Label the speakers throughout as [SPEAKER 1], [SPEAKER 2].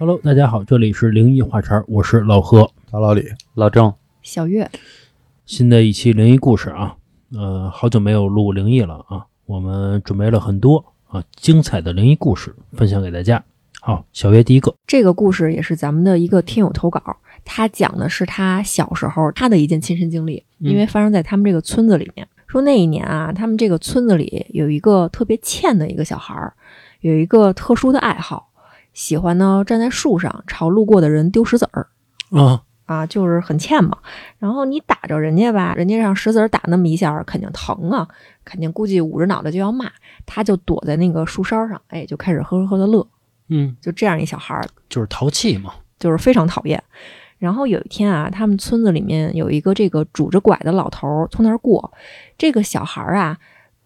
[SPEAKER 1] Hello，大家好，这里是灵异话茬，我是老何，
[SPEAKER 2] 大老李，
[SPEAKER 3] 老郑，
[SPEAKER 4] 小月，
[SPEAKER 1] 新的一期灵异故事啊，呃，好久没有录灵异了啊，我们准备了很多啊精彩的灵异故事分享给大家。好，小月第一个，
[SPEAKER 4] 这个故事也是咱们的一个听友投稿，他讲的是他小时候他的一件亲身经历，因为发生在他们这个村子里面。说那一年啊，他们这个村子里有一个特别欠的一个小孩儿，有一个特殊的爱好。喜欢呢，站在树上朝路过的人丢石子儿，
[SPEAKER 1] 啊
[SPEAKER 4] 啊，就是很欠嘛。然后你打着人家吧，人家让石子儿打那么一下，肯定疼啊，肯定估计捂着脑袋就要骂。他就躲在那个树梢上，哎，就开始呵呵呵的乐。
[SPEAKER 1] 嗯，
[SPEAKER 4] 就这样一小孩儿，
[SPEAKER 1] 就是淘气嘛，
[SPEAKER 4] 就是非常讨厌。然后有一天啊，他们村子里面有一个这个拄着拐的老头儿从那儿过，这个小孩儿啊。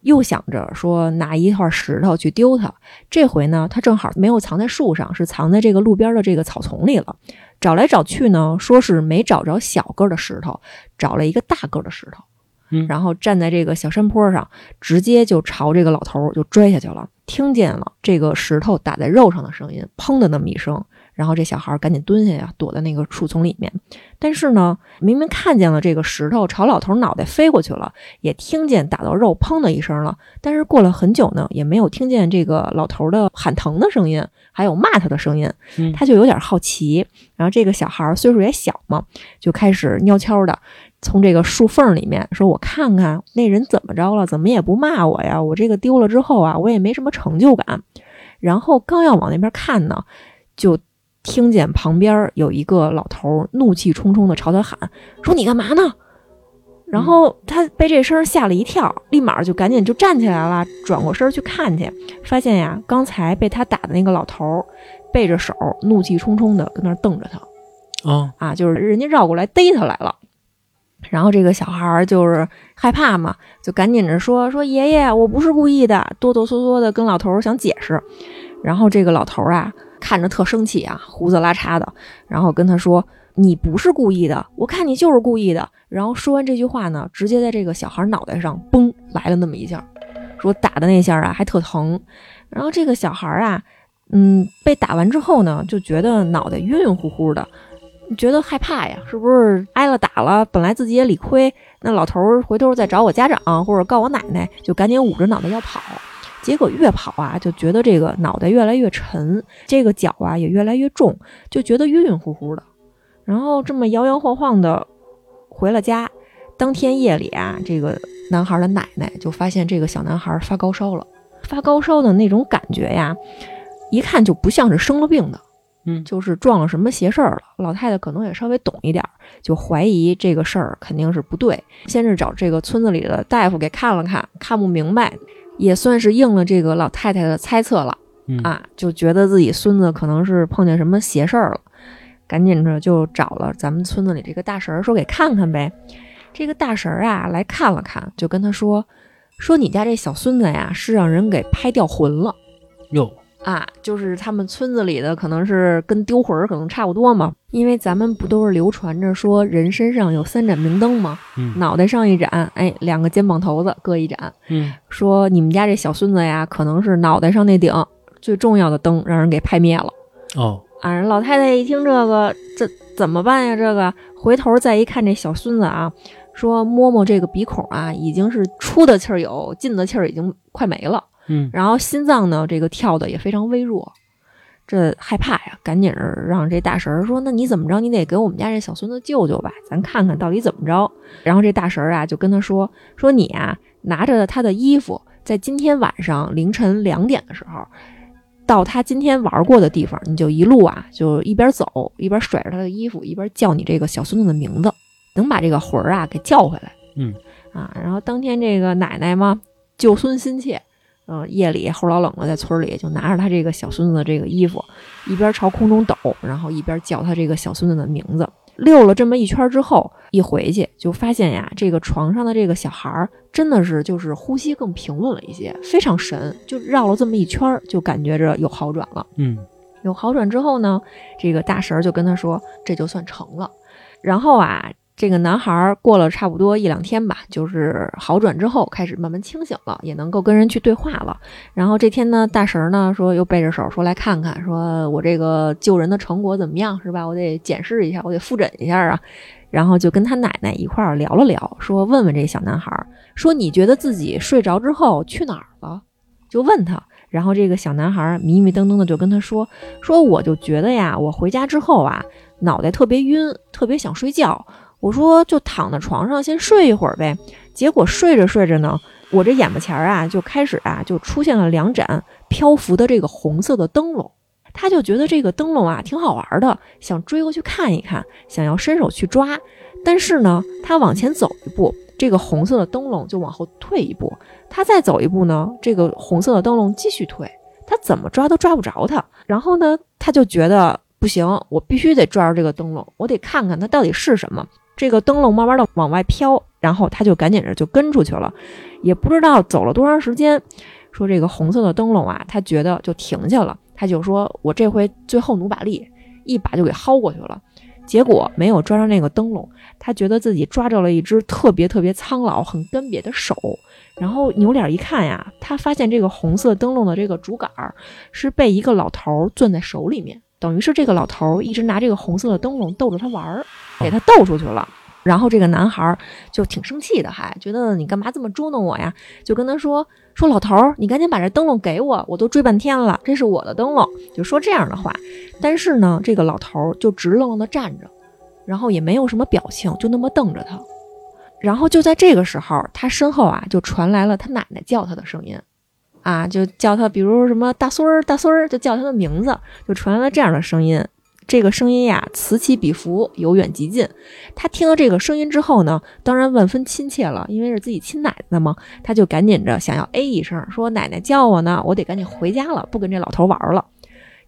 [SPEAKER 4] 又想着说拿一块石头去丢它，这回呢，他正好没有藏在树上，是藏在这个路边的这个草丛里了。找来找去呢，说是没找着小个的石头，找了一个大个的石头。
[SPEAKER 1] 嗯，
[SPEAKER 4] 然后站在这个小山坡上，直接就朝这个老头就拽下去了。听见了这个石头打在肉上的声音，砰的那么一声。然后这小孩赶紧蹲下呀，躲在那个树丛里面。但是呢，明明看见了这个石头朝老头脑袋飞过去了，也听见打到肉砰的一声了。但是过了很久呢，也没有听见这个老头的喊疼的声音，还有骂他的声音。他就有点好奇。然后这个小孩岁数也小嘛，就开始悄悄的从这个树缝里面说：“我看看那人怎么着了，怎么也不骂我呀？我这个丢了之后啊，我也没什么成就感。”然后刚要往那边看呢，就。听见旁边有一个老头怒气冲冲地朝他喊：“说你干嘛呢？”然后他被这声吓了一跳，立马就赶紧就站起来了，转过身去看去，发现呀，刚才被他打的那个老头背着手，怒气冲冲地跟那瞪着他。
[SPEAKER 1] 啊
[SPEAKER 4] 啊，就是人家绕过来逮他来了。然后这个小孩就是害怕嘛，就赶紧着说：“说爷爷，我不是故意的。”哆哆嗦嗦的跟老头想解释。然后这个老头啊。看着特生气啊，胡子拉碴的，然后跟他说：“你不是故意的，我看你就是故意的。”然后说完这句话呢，直接在这个小孩脑袋上嘣来了那么一下，说打的那下啊还特疼。然后这个小孩啊，嗯，被打完之后呢，就觉得脑袋晕晕乎乎的，觉得害怕呀，是不是挨了打了？本来自己也理亏，那老头回头再找我家长或者告我奶奶，就赶紧捂着脑袋要跑。结果越跑啊，就觉得这个脑袋越来越沉，这个脚啊也越来越重，就觉得晕晕乎乎的。然后这么摇摇晃晃的回了家。当天夜里啊，这个男孩的奶奶就发现这个小男孩发高烧了。发高烧的那种感觉呀，一看就不像是生了病的，
[SPEAKER 1] 嗯，
[SPEAKER 4] 就是撞了什么邪事儿了。老太太可能也稍微懂一点，就怀疑这个事儿肯定是不对。先是找这个村子里的大夫给看了看，看不明白。也算是应了这个老太太的猜测了，啊，就觉得自己孙子可能是碰见什么邪事儿了，赶紧着就找了咱们村子里这个大神儿，说给看看呗。这个大神儿啊来看了看，就跟他说，说你家这小孙子呀是让人给拍掉魂了，
[SPEAKER 1] 哟。
[SPEAKER 4] 啊，就是他们村子里的，可能是跟丢魂儿可能差不多嘛。因为咱们不都是流传着说人身上有三盏明灯吗？
[SPEAKER 1] 嗯，
[SPEAKER 4] 脑袋上一盏，哎，两个肩膀头子各一盏。
[SPEAKER 1] 嗯，
[SPEAKER 4] 说你们家这小孙子呀，可能是脑袋上那顶最重要的灯让人给拍灭了。
[SPEAKER 1] 哦，
[SPEAKER 4] 啊，老太太一听这个，这怎么办呀？这个回头再一看这小孙子啊，说摸摸这个鼻孔啊，已经是出的气儿有，进的气儿已经快没了。
[SPEAKER 1] 嗯，
[SPEAKER 4] 然后心脏呢，这个跳的也非常微弱，这害怕呀，赶紧让这大神说：“那你怎么着？你得给我们家这小孙子救救吧，咱看看到底怎么着。”然后这大神啊就跟他说：“说你啊，拿着他的衣服，在今天晚上凌晨两点的时候，到他今天玩过的地方，你就一路啊，就一边走一边甩着他的衣服，一边叫你这个小孙子的名字，能把这个魂儿啊给叫回来。”
[SPEAKER 1] 嗯，
[SPEAKER 4] 啊，然后当天这个奶奶嘛，救孙心切。嗯，夜里后老冷了，在村里就拿着他这个小孙子的这个衣服，一边朝空中抖，然后一边叫他这个小孙子的名字。溜了这么一圈之后，一回去就发现呀，这个床上的这个小孩儿真的是就是呼吸更平稳了一些，非常神。就绕了这么一圈，就感觉着有好转了。
[SPEAKER 1] 嗯，
[SPEAKER 4] 有好转之后呢，这个大神就跟他说，这就算成了。然后啊。这个男孩过了差不多一两天吧，就是好转之后，开始慢慢清醒了，也能够跟人去对话了。然后这天呢，大神呢说又背着手说来看看，说我这个救人的成果怎么样，是吧？我得检视一下，我得复诊一下啊。然后就跟他奶奶一块儿聊了聊，说问问这小男孩，说你觉得自己睡着之后去哪儿了？就问他。然后这个小男孩迷迷瞪瞪的就跟他说，说我就觉得呀，我回家之后啊，脑袋特别晕，特别想睡觉。我说就躺在床上先睡一会儿呗，结果睡着睡着呢，我这眼巴前儿啊就开始啊就出现了两盏漂浮的这个红色的灯笼，他就觉得这个灯笼啊挺好玩的，想追过去看一看，想要伸手去抓，但是呢，他往前走一步，这个红色的灯笼就往后退一步，他再走一步呢，这个红色的灯笼继续退，他怎么抓都抓不着他，然后呢，他就觉得不行，我必须得抓住这个灯笼，我得看看它到底是什么。这个灯笼慢慢的往外飘，然后他就赶紧着就跟出去了，也不知道走了多长时间。说这个红色的灯笼啊，他觉得就停下了，他就说：“我这回最后努把力，一把就给薅过去了。”结果没有抓着那个灯笼，他觉得自己抓着了一只特别特别苍老、很干瘪的手。然后扭脸一看呀，他发现这个红色灯笼的这个竹竿是被一个老头攥在手里面。等于是这个老头一直拿这个红色的灯笼逗着他玩儿，给他逗出去了。然后这个男孩就挺生气的，还觉得你干嘛这么捉弄我呀？就跟他说说老头儿，你赶紧把这灯笼给我，我都追半天了，这是我的灯笼。就说这样的话。但是呢，这个老头就直愣愣的站着，然后也没有什么表情，就那么瞪着他。然后就在这个时候，他身后啊就传来了他奶奶叫他的声音。啊，就叫他，比如什么大孙儿、大孙儿，就叫他的名字，就传来了这样的声音。这个声音呀，此起彼伏，由远及近。他听到这个声音之后呢，当然万分亲切了，因为是自己亲奶奶嘛，他就赶紧着想要 A 一声，说奶奶叫我呢，我得赶紧回家了，不跟这老头玩了。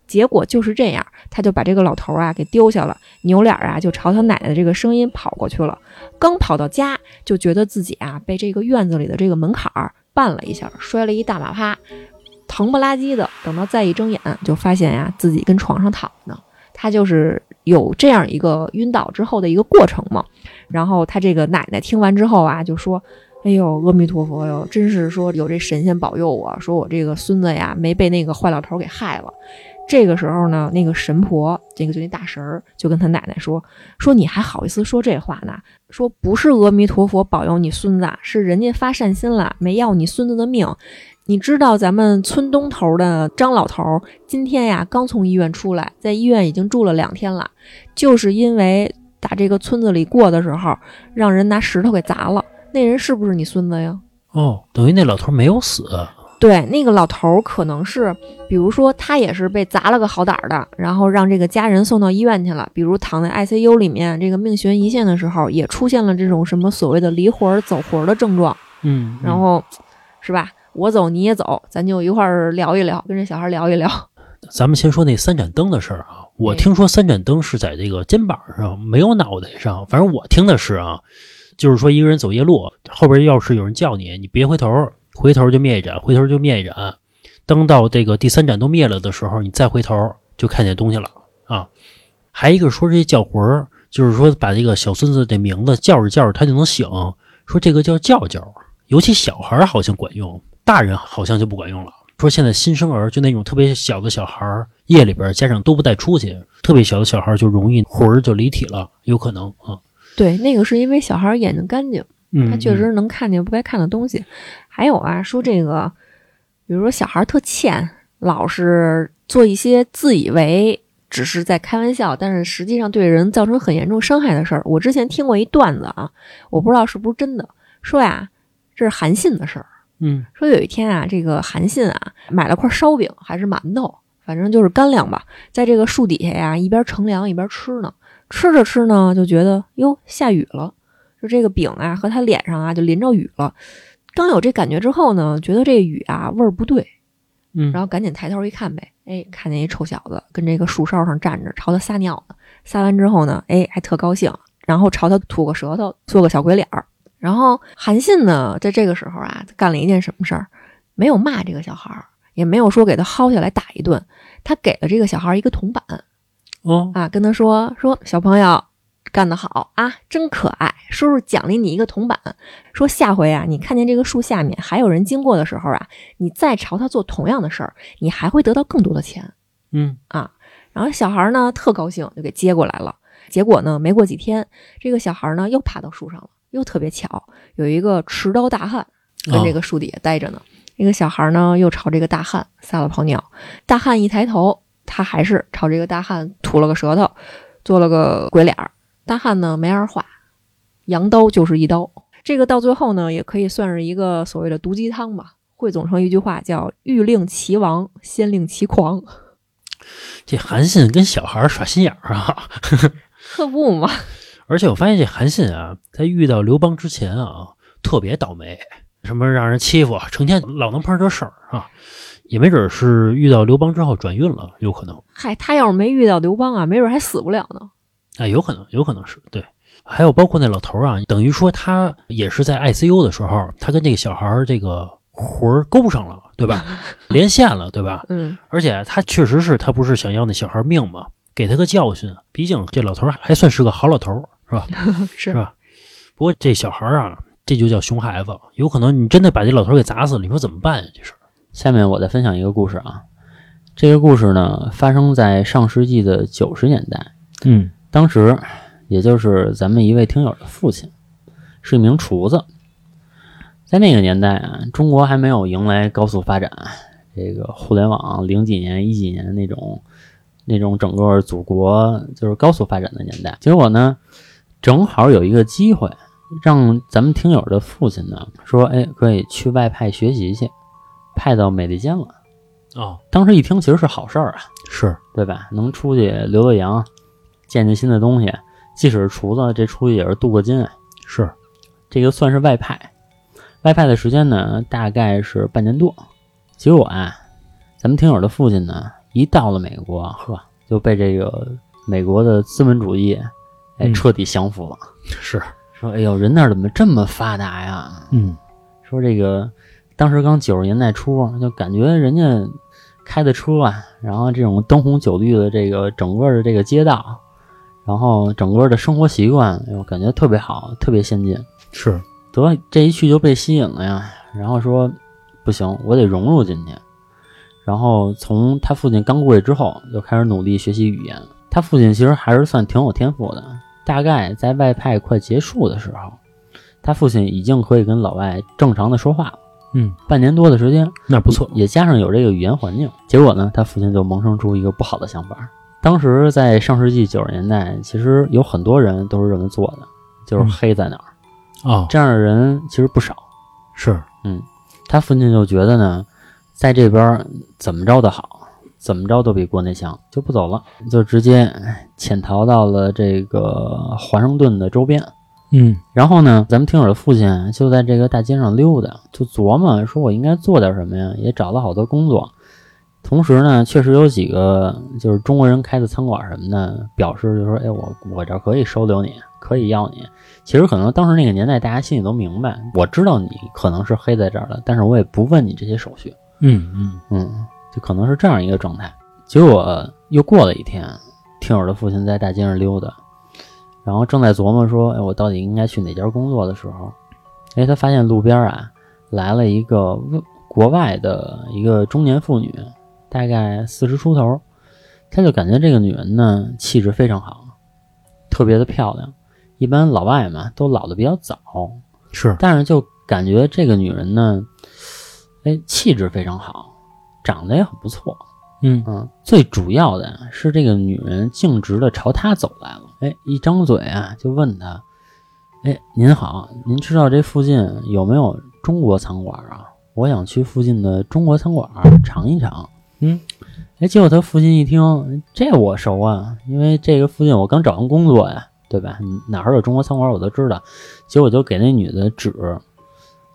[SPEAKER 4] 结果就是这样，他就把这个老头啊给丢下了，扭脸啊就朝他奶奶的这个声音跑过去了。刚跑到家，就觉得自己啊被这个院子里的这个门槛儿。绊了一下，摔了一大马趴，疼不拉几的。等到再一睁眼，就发现呀，自己跟床上躺着呢。他就是有这样一个晕倒之后的一个过程嘛。然后他这个奶奶听完之后啊，就说：“哎呦，阿弥陀佛哟，真是说有这神仙保佑我，说我这个孙子呀没被那个坏老头给害了。”这个时候呢，那个神婆，这个就那大神儿，就跟他奶奶说：“说你还好意思说这话呢？说不是阿弥陀佛保佑你孙子，是人家发善心了，没要你孙子的命。你知道咱们村东头的张老头今天呀刚从医院出来，在医院已经住了两天了，就是因为打这个村子里过的时候，让人拿石头给砸了。那人是不是你孙子呀？
[SPEAKER 1] 哦，等于那老头没有死。”
[SPEAKER 4] 对，那个老头儿可能是，比如说他也是被砸了个好胆儿的，然后让这个家人送到医院去了。比如躺在 ICU 里面，这个命悬一线的时候，也出现了这种什么所谓的离魂儿、走魂儿的症状。
[SPEAKER 1] 嗯，
[SPEAKER 4] 然后是吧？我走你也走，咱就一块儿聊一聊，跟这小孩聊一聊。
[SPEAKER 1] 咱们先说那三盏灯的事儿啊。我听说三盏灯是在这个肩膀上，没有脑袋上。反正我听的是啊，就是说一个人走夜路，后边要是有人叫你，你别回头。回头就灭一盏，回头就灭一盏，等到这个第三盏都灭了的时候，你再回头就看见东西了啊！还一个说这叫魂儿，就是说把这个小孙子的名字叫着叫着他就能醒，说这个叫叫叫，尤其小孩好像管用，大人好像就不管用了。说现在新生儿就那种特别小的小孩，夜里边家长都不带出去，特别小的小孩就容易魂儿就离体了，有可能啊。
[SPEAKER 4] 对，那个是因为小孩眼睛干净。他确实能看见不该看的东西，还有啊，说这个，比如说小孩特欠，老是做一些自以为只是在开玩笑，但是实际上对人造成很严重伤害的事儿。我之前听过一段子啊，我不知道是不是真的，说呀，这是韩信的事儿。
[SPEAKER 1] 嗯，
[SPEAKER 4] 说有一天啊，这个韩信啊买了块烧饼还是馒头，反正就是干粮吧，在这个树底下呀一边乘凉一边吃呢，吃着吃呢就觉得哟下雨了。就这个饼啊，和他脸上啊就淋着雨了。刚有这感觉之后呢，觉得这雨啊味儿不对，
[SPEAKER 1] 嗯，
[SPEAKER 4] 然后赶紧抬头一看呗，哎，看见一臭小子跟这个树梢上站着，朝他撒尿呢。撒完之后呢，哎，还特高兴，然后朝他吐个舌头，做个小鬼脸儿。然后韩信呢，在这个时候啊，干了一件什么事儿？没有骂这个小孩儿，也没有说给他薅下来打一顿，他给了这个小孩一个铜板，
[SPEAKER 1] 哦
[SPEAKER 4] 啊，跟他说说小朋友。干得好啊，真可爱！叔叔奖励你一个铜板，说下回啊，你看见这个树下面还有人经过的时候啊，你再朝他做同样的事儿，你还会得到更多的钱。
[SPEAKER 1] 嗯
[SPEAKER 4] 啊，然后小孩呢特高兴，就给接过来了。结果呢，没过几天，这个小孩呢又爬到树上了，又特别巧，有一个持刀大汉跟这个树底下待着呢。那个小孩呢又朝这个大汉撒了泡尿，大汉一抬头，他还是朝这个大汉吐了个舌头，做了个鬼脸儿。大汉呢没二话，扬刀就是一刀。这个到最后呢，也可以算是一个所谓的毒鸡汤吧，汇总成一句话叫“欲令其亡，先令其狂”。
[SPEAKER 1] 这韩信跟小孩耍心眼儿啊，
[SPEAKER 4] 可不嘛！
[SPEAKER 1] 而且我发现这韩信啊，在遇到刘邦之前啊，特别倒霉，什么让人欺负，成天老能碰上这事儿啊。也没准是遇到刘邦之后转运了，有可能。
[SPEAKER 4] 嗨，他要是没遇到刘邦啊，没准还死不了呢。
[SPEAKER 1] 哎，有可能，有可能是对。还有包括那老头啊，等于说他也是在 ICU 的时候，他跟这个小孩这个魂儿勾上了，对吧？连线了，对吧？
[SPEAKER 4] 嗯，
[SPEAKER 1] 而且他确实是他不是想要那小孩命嘛？给他个教训，毕竟这老头还算是个好老头，是吧？
[SPEAKER 4] 是
[SPEAKER 1] 吧？不过这小孩啊，这就叫熊孩子，有可能你真的把这老头给砸死了，你说怎么办呀？这事儿。
[SPEAKER 2] 下面我再分享一个故事啊，这个故事呢发生在上世纪的九十年代，
[SPEAKER 1] 嗯
[SPEAKER 2] 当时也就是咱们一位听友的父亲是一名厨子，在那个年代啊，中国还没有迎来高速发展，这个互联网零几年、一几年那种那种整个祖国就是高速发展的年代。结果呢，正好有一个机会，让咱们听友的父亲呢说，哎，可以去外派学习去，派到美利坚了。
[SPEAKER 1] 哦，
[SPEAKER 2] 当时一听，其实是好事儿啊，
[SPEAKER 1] 是
[SPEAKER 2] 对吧？能出去留个洋，见见新的东西。即使是厨子，这出去也是镀个金啊。
[SPEAKER 1] 是，
[SPEAKER 2] 这个算是外派。外派的时间呢，大概是半年多。结果啊，咱们听友的父亲呢，一到了美国，呵，就被这个美国的资本主义，哎，
[SPEAKER 1] 嗯
[SPEAKER 2] 彻底降服了。
[SPEAKER 1] 是，
[SPEAKER 2] 说，哎呦，人那儿怎么这么发达呀？
[SPEAKER 1] 嗯
[SPEAKER 2] 说这个当时刚九十年代初，就感觉人家开的车啊，然后这种灯红酒绿的这个整个的这个街道，然后整个的生活习惯，哎呦，感觉特别好，特别先进。
[SPEAKER 1] 是，
[SPEAKER 2] 得这一去就被吸引了呀，然后说不行，我得融入进去。然后从他父亲刚过去之后，就开始努力学习语言。他父亲其实还是算挺有天赋的，大概在外派快结束的时候，他父亲已经可以跟老外正常的说话了。
[SPEAKER 1] 嗯，
[SPEAKER 2] 半年多的时间，
[SPEAKER 1] 那不错。
[SPEAKER 2] 也加上有这个语言环境，结果呢，他父亲就萌生出一个不好的想法。当时在上世纪九十年代，其实有很多人都是这么做的，就是
[SPEAKER 1] 嗯
[SPEAKER 2] 黑在哪儿。
[SPEAKER 1] 哦，
[SPEAKER 2] 这样的人其实不少。
[SPEAKER 1] 是，嗯
[SPEAKER 2] 他父亲就觉得呢，在这边怎么着都好，怎么着都比国内强，就不走了，就直接哎潜逃到了这个华盛顿的周边。
[SPEAKER 1] 嗯
[SPEAKER 2] 然后呢，咱们听友的父亲就在这个大街上溜达，就琢磨说，我应该做点什么呀？也找了好多工作。同时呢，确实有几个就是中国人开的餐馆什么的，表示就说，哎，我我这儿可以收留你，可以要你。其实可能当时那个年代，大家心里都明白，我知道你可能是黑在这儿的，但是我也不问你这些手续。
[SPEAKER 1] 嗯嗯
[SPEAKER 2] 嗯，就可能是这样一个状态。结果又过了一天，听友的父亲在大街上溜达，然后正在琢磨说：“哎，我到底应该去哪家工作的时候，哎，他发现路边啊来了一个国外的一个中年妇女，大概四十出头，他就感觉这个女人呢气质非常好，特别的漂亮。一般老外嘛都老的比较早，
[SPEAKER 1] 是，
[SPEAKER 2] 但是就感觉这个女人呢，哎，气质非常好，长得也很不错。
[SPEAKER 1] 嗯
[SPEAKER 2] 嗯，最主要的是这个女人径直的朝他走来了，哎，一张嘴啊就问他，哎，您好，您知道这附近有没有中国餐馆啊？我想去附近的中国餐馆尝一尝。
[SPEAKER 1] 嗯，
[SPEAKER 2] 哎，结果他父亲一听，这我熟啊，因为这个附近我刚找完工作呀，对吧？哪儿有中国餐馆我都知道。结果就给那女的指，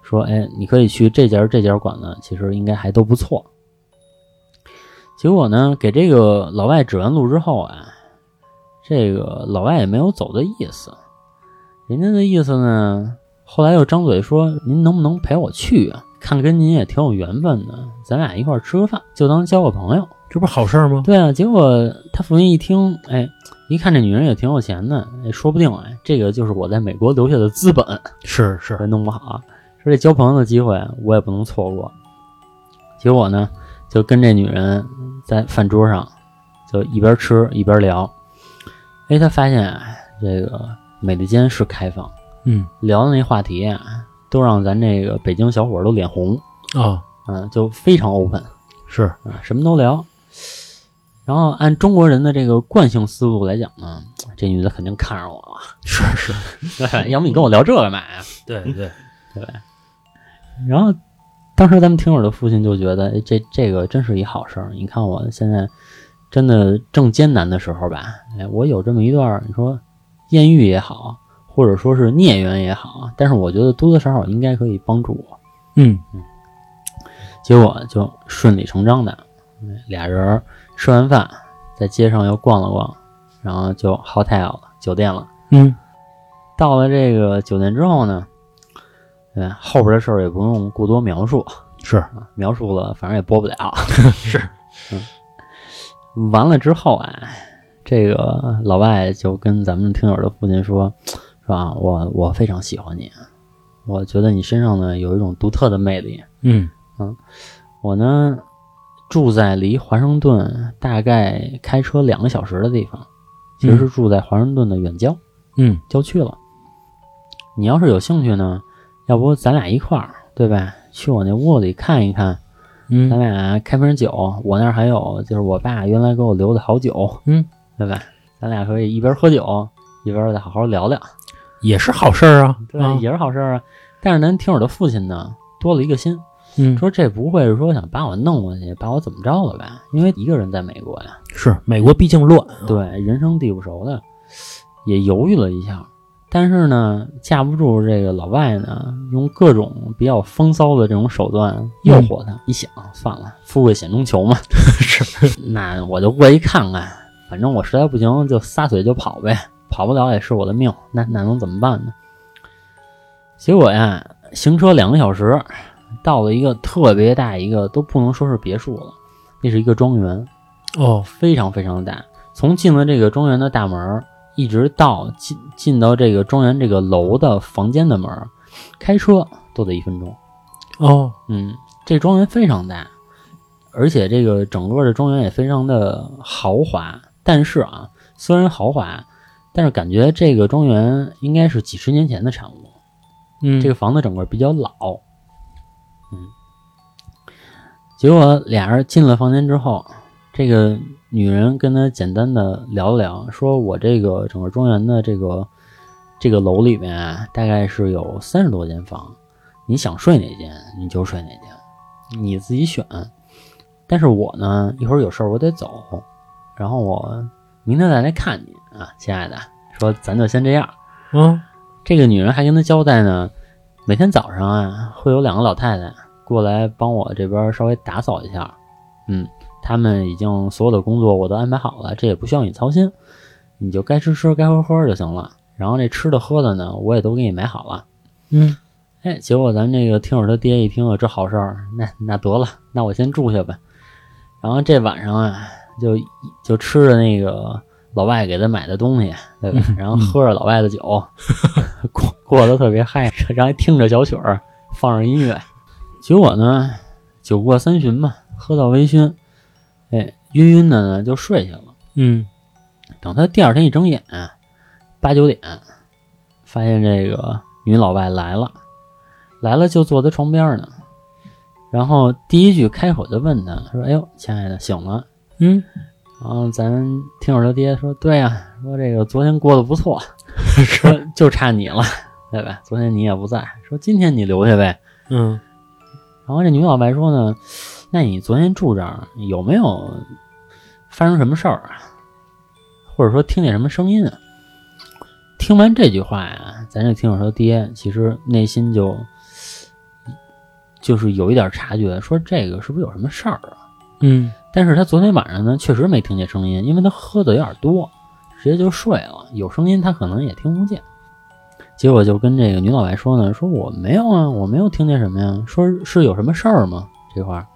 [SPEAKER 2] 说，哎，你可以去这家这家馆子，其实应该还都不错。结果呢，给这个老外指完路之后啊，这个老外也没有走的意思。人家的意思呢，后来又张嘴说：“您能不能陪我去啊？看跟您也挺有缘分的，咱俩一块儿吃个饭，就当交个朋友。
[SPEAKER 1] 这不是好事儿”吗？
[SPEAKER 2] 对啊，结果他父亲一听，哎，一看这女人也挺有钱的，哎，说不定哎，这个就是我在美国留下的资本，
[SPEAKER 1] 是是，
[SPEAKER 2] 说弄不好，啊说这交朋友的机会我也不能错过。结果呢，就跟这女人在饭桌上就一边吃一边聊，哎，他发现啊，这个美利坚是开放，
[SPEAKER 1] 嗯
[SPEAKER 2] 聊的那话题啊，都让咱这个北京小伙儿都脸红，
[SPEAKER 1] 啊，
[SPEAKER 2] 嗯，就非常 open
[SPEAKER 1] 是
[SPEAKER 2] 啊，什么都聊。然后按中国人的这个惯性思路来讲呢，这女的肯定看上我了，
[SPEAKER 1] 是是，
[SPEAKER 2] 对？要不你跟我聊这干嘛呀？
[SPEAKER 1] 对对，
[SPEAKER 2] 对？然后当时咱们听友的父亲就觉得，哎，这这个真是一好事儿。你看我现在真的正艰难的时候吧，哎，我有这么一段儿，你说艳遇也好，或者说是孽缘也好，但是我觉得多多少少应该可以帮助我。
[SPEAKER 1] 嗯嗯
[SPEAKER 2] 结果就顺理成章的，嗯俩人儿吃完饭在街上又逛了逛，然后就 hotel 了，酒店了。
[SPEAKER 1] 嗯
[SPEAKER 2] 到了这个酒店之后呢，对，后边的事儿也不用过多描述，
[SPEAKER 1] 是
[SPEAKER 2] 啊，描述了反正也播不了。是，嗯，完了之后啊，这个老外就跟咱们听友的父亲说，说啊，我我非常喜欢你，我觉得你身上呢有一种独特的魅力。
[SPEAKER 1] 嗯
[SPEAKER 2] 我呢住在离华盛顿大概开车两个小时的地方，其实是住在华盛顿的远郊。
[SPEAKER 1] 嗯
[SPEAKER 2] 郊区了。你要是有兴趣呢，要不咱俩一块儿，对吧？去我那屋子里看一看，嗯咱
[SPEAKER 1] 嗯
[SPEAKER 2] 俩开瓶酒，我那儿还有就是我爸原来给我留的好酒，
[SPEAKER 1] 嗯，
[SPEAKER 2] 对吧？咱俩可以一边喝酒一边再好好聊聊，
[SPEAKER 1] 也是好事儿啊，
[SPEAKER 2] 对吧？
[SPEAKER 1] 啊
[SPEAKER 2] 也是好事儿啊。但是咱听友的父亲呢，多了一个心，
[SPEAKER 1] 嗯
[SPEAKER 2] 说这不会是说想把我弄过去，把我怎么着了吧？因为一个人在美国呀，
[SPEAKER 1] 是美国毕竟乱，
[SPEAKER 2] 对，人生地不熟的，也犹豫了一下，但是呢，架不住这个老外呢，用各种比较风骚的这种手段诱惑他。一想，算了，富贵险中求嘛，
[SPEAKER 1] 是
[SPEAKER 2] 那我就过去看看，反正我实在不行就撒腿就跑呗，跑不了也是我的命，那那能怎么办呢？结果呀，行车两个小时，到了一个特别大一个，都不能说是别墅了，那是一个庄园，
[SPEAKER 1] 哦，
[SPEAKER 2] 非常非常大。从进了这个庄园的大门，一直到进进到这个庄园这个楼的房间的门，开车都得一分钟。
[SPEAKER 1] 哦，
[SPEAKER 2] 嗯，这庄园非常大，而且这个整个的庄园也非常的豪华。但是啊，虽然豪华，但是感觉这个庄园应该是几十年前的产物。
[SPEAKER 1] 嗯，
[SPEAKER 2] 这个房子整个比较老，嗯。结果俩人进了房间之后，这个女人跟他简单的聊了聊，说我这个整个庄园的这个这个楼里面啊，大概是有三十多间房，你想睡哪间你就睡哪间，你自己选。但是我呢，一会儿有事儿我得走，然后我明天再来看你啊，亲爱的。说咱就先这样。
[SPEAKER 1] 嗯
[SPEAKER 2] 这个女人还跟他交代呢，每天早上啊，会有两个老太太过来帮我这边稍微打扫一下。嗯，他们已经所有的工作我都安排好了，这也不需要你操心，你就该吃吃，该喝喝就行了。然后这吃的喝的呢，我也都给你买好了。
[SPEAKER 1] 嗯
[SPEAKER 2] 哎，结果咱这个听友他爹一听啊，这好事儿，那那得了，那我先住下吧。然后这晚上啊，就就吃着那个老外给他买的东西，对吧？然后喝着老外的酒，过过得特别嗨，然后听着小曲儿，放着音乐。结果呢，酒过三巡嘛，喝到微醺，哎，晕晕的呢就睡下了。
[SPEAKER 1] 嗯
[SPEAKER 2] 等他第二天一睁眼，八九点，发现这个女老外来了，来了就坐在床边呢。然后第一句开口就问他说：“哎呦，亲爱的，醒了
[SPEAKER 1] 嗯，？”
[SPEAKER 2] 然后咱听友他爹说：“对呀、说这个昨天过得不错，说就差你了，对吧？昨天你也不在，说今天你留下呗。”
[SPEAKER 1] 嗯
[SPEAKER 2] 然后这女老白说呢：“那你昨天住这儿有没有发生什么事儿啊？或者说听见什么声音啊？”听完这句话呀，咱这听友他爹其实内心就就是有一点察觉，说这个是不是有什么事儿啊？
[SPEAKER 1] 嗯
[SPEAKER 2] 但是他昨天晚上呢，确实没听见声音，因为他喝的有点多，直接就睡了。有声音他可能也听不见。结果就跟这个女老外说呢，说我没有啊，我没有听见什么呀，说是有什么事儿吗？这块儿，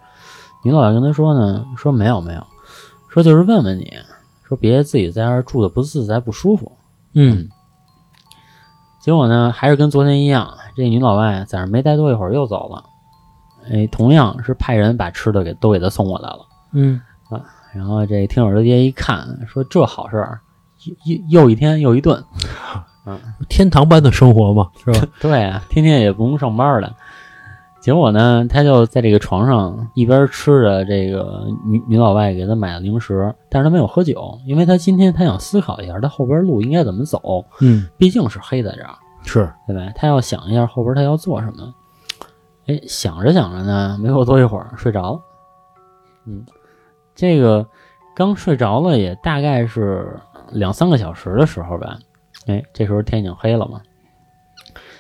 [SPEAKER 2] 女老外跟他说呢，说没有没有，说就是问问你，说别自己在这儿住的不自在不舒服。
[SPEAKER 1] 嗯
[SPEAKER 2] 结果呢，还是跟昨天一样，这女老外在那儿没待多一会儿又走了。哎，同样是派人把吃的给都给他送过来了。
[SPEAKER 1] 嗯啊
[SPEAKER 2] 然后这听友的爹一看，说这好事儿，又又又一天又一顿，啊
[SPEAKER 1] 天堂般的生活嘛，是吧？
[SPEAKER 2] 对啊，天天也不用上班了。结果呢，他就在这个床上一边吃着这个女女老外给他买的零食，但是他没有喝酒，因为他今天他想思考一下他后边路应该怎么走，
[SPEAKER 1] 嗯，
[SPEAKER 2] 毕竟是黑在这儿，
[SPEAKER 1] 是，
[SPEAKER 2] 对吧？他要想一下后边他要做什么。哎，想着想着呢，没过多一会儿睡着了。嗯，这个刚睡着了，也大概是两三个小时的时候吧。哎，这时候天已经黑了嘛，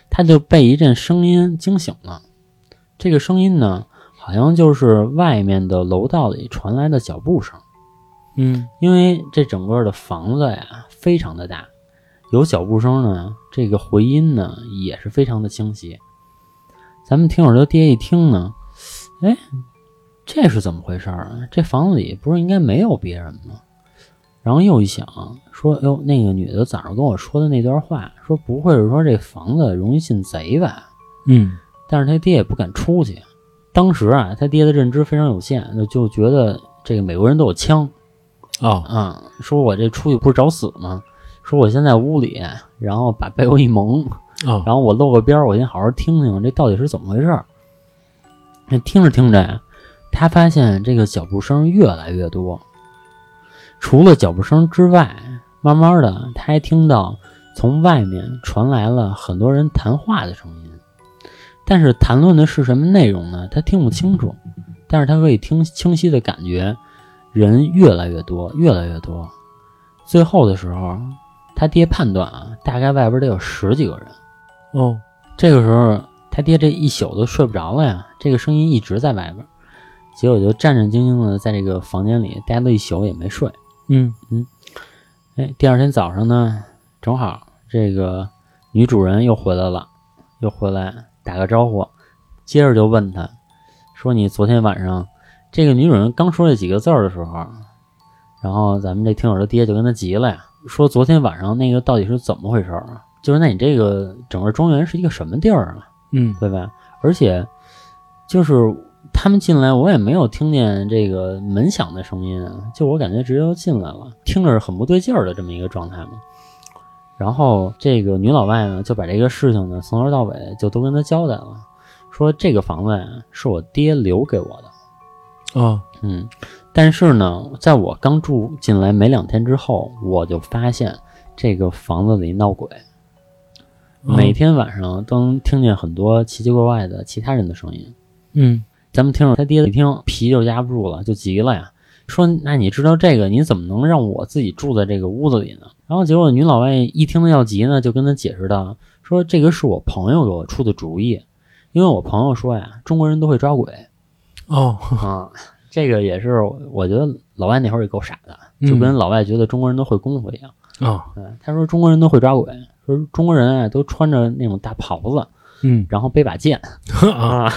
[SPEAKER 2] 他就被一阵声音惊醒了。这个声音呢，好像就是外面的楼道里传来的脚步声。
[SPEAKER 1] 嗯
[SPEAKER 2] 因为这整个的房子呀非常的大，有脚步声呢，这个回音呢也是非常的清晰。咱们听友的爹一听呢，哎，这是怎么回事儿啊？这房子里不是应该没有别人吗？然后又一想，说哟，那个女的早上跟我说的那段话，说不会是说这房子容易进贼吧？
[SPEAKER 1] 嗯
[SPEAKER 2] 但是他爹也不敢出去。当时啊，他爹的认知非常有限，就就觉得这个美国人都有枪，
[SPEAKER 1] 啊
[SPEAKER 2] 嗯，说我这出去不是找死吗？说我现在屋里，然后把被窝一蒙，
[SPEAKER 1] 啊
[SPEAKER 2] 然后我露个边儿，我先好好听听这到底是怎么回事儿。那听着听着呀，他发现这个脚步声越来越多。除了脚步声之外，慢慢的他还听到从外面传来了很多人谈话的声音，但是谈论的是什么内容呢？他听不清楚，但是他可以听清晰的感觉人越来越多，越来越多。最后的时候，他爹判断啊，大概外边得有十几个人。
[SPEAKER 1] 哦
[SPEAKER 2] 这个时候，他爹这一宿都睡不着了呀，这个声音一直在外边，结果就战战兢兢的在这个房间里待了一宿也没睡。
[SPEAKER 1] 嗯嗯
[SPEAKER 2] 哎，第二天早上呢，正好这个女主人又回来了，又回来打个招呼，接着就问他，说你昨天晚上，这个女主人刚说这几个字儿的时候，然后咱们这听友的爹就跟他急了呀，说昨天晚上那个到底是怎么回事儿啊？就是那你这个整个庄园是一个什么地儿啊？
[SPEAKER 1] 嗯
[SPEAKER 2] 对吧？而且就是他们进来，我也没有听见这个门响的声音啊，就我感觉直接就进来了，听着是很不对劲儿的这么一个状态嘛。然后这个女老外呢，就把这个事情呢从头到尾就都跟他交代了，说这个房子呀是我爹留给我的，
[SPEAKER 1] 啊
[SPEAKER 2] 嗯，但是呢，在我刚住进来没两天之后，我就发现这个房子里闹鬼。
[SPEAKER 1] 嗯
[SPEAKER 2] 每天晚上都能听见很多奇奇怪怪的其他人的声音。
[SPEAKER 1] 嗯
[SPEAKER 2] 咱们听着他爹一听，皮就压不住了，就急了呀，说：“那你知道这个，你怎么能让我自己住在这个屋子里呢？”然后结果女老外一听他要急呢，就跟他解释道：“说这个是我朋友给我出的主意，因为我朋友说呀，中国人都会抓鬼
[SPEAKER 1] 哦
[SPEAKER 2] 啊。这个也是我觉得老外那会儿也够傻的，
[SPEAKER 1] 嗯
[SPEAKER 2] 就跟老外觉得中国人都会功夫一样。
[SPEAKER 1] 啊
[SPEAKER 2] 嗯，他说中国人都会抓鬼，说中国人啊都穿着那种大袍子，
[SPEAKER 1] 嗯
[SPEAKER 2] 然后背把剑。”
[SPEAKER 1] 啊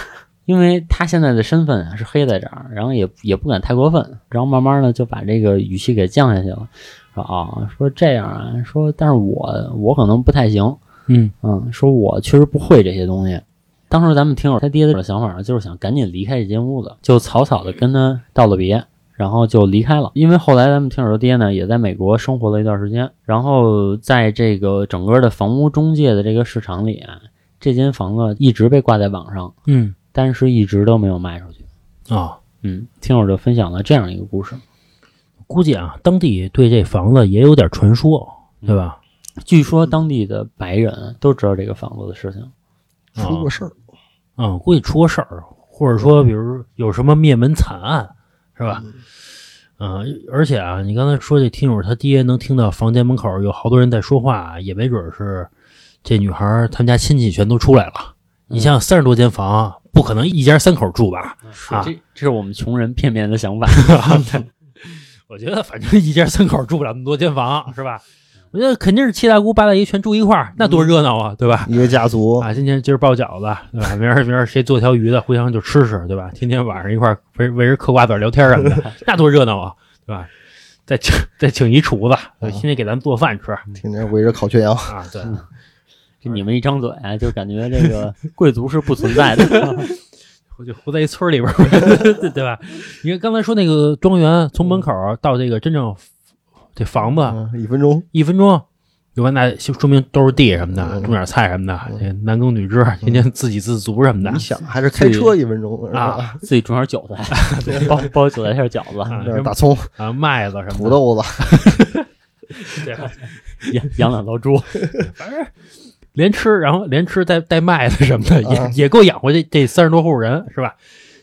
[SPEAKER 2] 因为他现在的身份啊是黑在这儿，然后也也不敢太过分，然后慢慢的就把这个语气给降下去了，说啊，说这样啊，说但是我我可能不太行，
[SPEAKER 1] 嗯
[SPEAKER 2] 嗯，说我确实不会这些东西。当时咱们听友他爹的想法呢，就是想赶紧离开这间屋子，就草草的跟他道了别，然后就离开了。因为后来咱们听友的爹呢也在美国生活了一段时间，然后在这个整个的房屋中介的这个市场里啊，这间房子一直被挂在网上。
[SPEAKER 1] 嗯
[SPEAKER 2] 但是一直都没有卖出去。
[SPEAKER 1] 啊，
[SPEAKER 2] 嗯，听友就分享了这样一个故事。
[SPEAKER 1] 估计啊，当地对这房子也有点传说，对吧？
[SPEAKER 2] 据说当地的白人都知道这个房子的事情。
[SPEAKER 3] 出过事儿，
[SPEAKER 1] 嗯，估计出过事儿，或者说，比如有什么灭门惨案，是吧？嗯，而且啊，你刚才说这听友他爹能听到房间门口有好多人在说话，也没准是这女孩儿他们家亲戚全都出来了。你想想，三十多间房，不可能一家三口住吧？啊
[SPEAKER 2] 这这是我们穷人片面的想法。
[SPEAKER 1] 我觉得反正一家三口住不了那么多间房，是吧？我觉得肯定是七大姑八大姨全住一块儿，那多热闹啊，对吧？
[SPEAKER 3] 一个家族
[SPEAKER 1] 啊，今天今儿包饺子，对吧？明儿明儿谁做条鱼的，互相就吃吃，对吧？天天晚上一块儿围围着嗑瓜子聊天什么的，那多热闹啊，对吧？再请再请一厨子，天天给咱做饭吃
[SPEAKER 3] 天天围着烤全羊，
[SPEAKER 1] 啊，对，
[SPEAKER 2] 这你们一张嘴啊，就感觉这个贵族是不存在的。
[SPEAKER 1] 我 就活在一村里边儿，对对吧？你看刚才说那个庄园，从门口到这个真正这房子
[SPEAKER 3] 嗯，一分钟，
[SPEAKER 1] 一分钟，对吧？那就说明都是地什么的，
[SPEAKER 3] 嗯
[SPEAKER 1] 种点菜什么的，男耕女织，天天自给自足什么的
[SPEAKER 3] 你想还是开车一分钟？
[SPEAKER 1] 啊
[SPEAKER 2] 自己种点韭菜，包包韭菜馅饺子，
[SPEAKER 1] 啊，
[SPEAKER 3] 大葱、
[SPEAKER 1] 啊麦子什么的，
[SPEAKER 3] 土豆子，
[SPEAKER 1] 对吧，
[SPEAKER 2] 养养两头猪。
[SPEAKER 1] 反正连吃，然后连吃带带卖的什么的，
[SPEAKER 3] 啊
[SPEAKER 1] 也也够养活这这三十多户人是吧？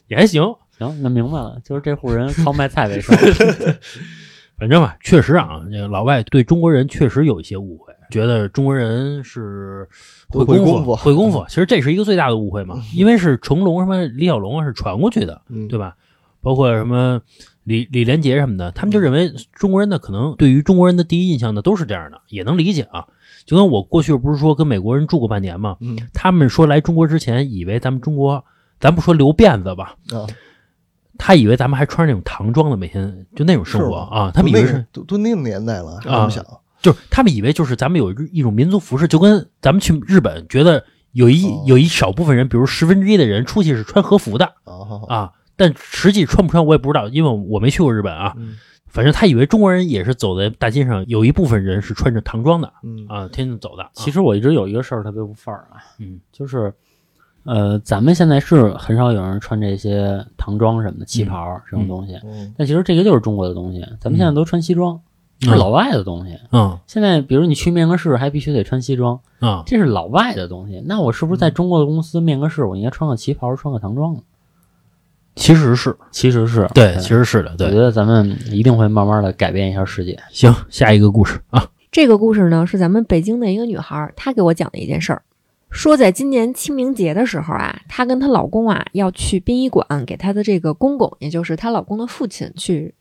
[SPEAKER 1] 也还行，
[SPEAKER 2] 行，那明白了，就是这户人靠卖菜为生。
[SPEAKER 1] 反正吧，确实啊，这个老外对中国人确实有一些误会，觉得中国人是会功
[SPEAKER 3] 都会功夫
[SPEAKER 1] 会功夫。其实这是一个最大的误会嘛，因为是成龙什么李小龙啊是传过去的，
[SPEAKER 3] 嗯，
[SPEAKER 1] 对吧？包括什么李李连杰什么的，他们就认为中国人呢，可能对于中国人的第一印象呢都是这样的，也能理解啊。就跟我过去不是说跟美国人住过半年嘛，
[SPEAKER 3] 嗯。
[SPEAKER 1] 他们说来中国之前，以为咱们中国，咱不说留辫子吧，
[SPEAKER 3] 啊，
[SPEAKER 1] 他以为咱们还穿着那种唐装的，每天就那种生活啊，他们以为是
[SPEAKER 3] 都那个都都那个年代了，
[SPEAKER 1] 啊
[SPEAKER 3] 么想？
[SPEAKER 1] 就是他们以为就是咱们有一种民族服饰，就跟咱们去日本觉得有一、
[SPEAKER 3] 哦。
[SPEAKER 1] 有一少部分人，比如十分之一的人出去是穿和服的。
[SPEAKER 3] 啊，
[SPEAKER 1] 啊，但实际穿不穿我也不知道，因为我没去过日本啊。
[SPEAKER 3] 嗯
[SPEAKER 1] 反正他以为中国人也是走在大街上，有一部分人是穿着唐装的
[SPEAKER 3] 嗯
[SPEAKER 1] 啊，天天走的。
[SPEAKER 2] 其实我一直有一个事儿特别不范儿啊，
[SPEAKER 1] 嗯，
[SPEAKER 2] 就是，呃，咱们现在是很少有人穿这些唐装什么的旗袍这种东西，
[SPEAKER 3] 嗯
[SPEAKER 2] 但其实这个就是中国的东西，咱们现在都穿西装，是老外的东西。
[SPEAKER 1] 嗯
[SPEAKER 2] 现在比如你去面个试，还必须得穿西装，
[SPEAKER 1] 啊，
[SPEAKER 2] 这是老外的东西。那我是不是在中国的公司面个试，我应该穿个旗袍，穿个唐装呢？
[SPEAKER 1] 其实是
[SPEAKER 2] 其实是
[SPEAKER 1] 对，其实是的，对。
[SPEAKER 2] 我觉得咱们一定会慢慢的改变一下世界。
[SPEAKER 1] 行，下一个故事啊，
[SPEAKER 4] 这个故事呢是咱们北京的一个女孩儿，她给我讲的一件事儿。说在今年清明节的时候啊，她跟她老公啊要去殡仪馆给她的这个公公，也就是她老公的父亲去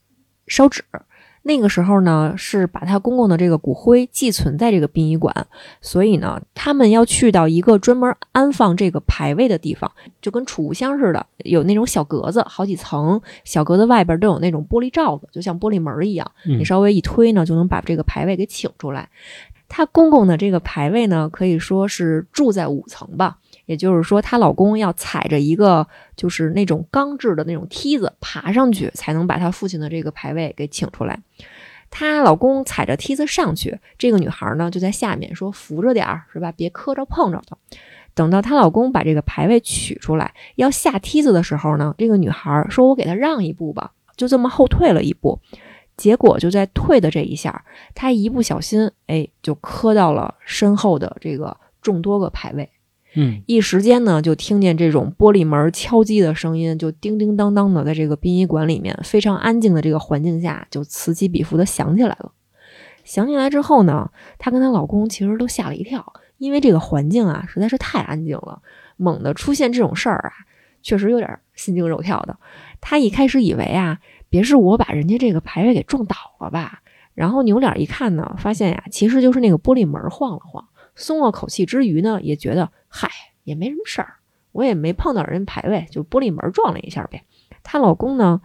[SPEAKER 4] 烧纸。那个时候呢，是把她公公的这个骨灰寄存在这个殡仪馆，所以呢，他们要去到一个专门安放这个牌位的地方，就跟储物箱似的，有那种小格子，好几层，小格子外边都有那种玻璃罩子，就像玻璃门一样。
[SPEAKER 1] 嗯
[SPEAKER 4] 你稍微一推呢，就能把这个牌位给请出来。她公公的这个牌位呢，可以说是住在五层吧，也就是说，她老公要踩着一个就是那种钢制的那种梯子爬上去，才能把她父亲的这个牌位给请出来。她老公踩着梯子上去，这个女孩呢就在下面说扶着点儿，是吧？别磕着碰着的。等到她老公把这个牌位取出来，要下梯子的时候呢，这个女孩说：“我给他让一步吧。”就这么后退了一步。结果就在退的这一下，她一不小心，哎，就磕到了身后的这个众多个牌位。
[SPEAKER 1] 嗯
[SPEAKER 4] 一时间呢，就听见这种玻璃门敲击的声音，就叮叮当当的，在这个殡仪馆里面非常安静的这个环境下，就此起彼伏的响起来了。响起来之后呢，她跟她老公其实都吓了一跳，因为这个环境啊实在是太安静了，猛地出现这种事儿啊，确实有点心惊肉跳的。她一开始以为啊，别是我把人家这个牌位给撞倒了吧，然后扭脸一看呢，发现呀，其实就是那个玻璃门晃了晃。松了口气之余呢，也觉得嗨，也没什么事儿，我也没碰到人牌位，就玻璃门撞了一下呗。她老公呢，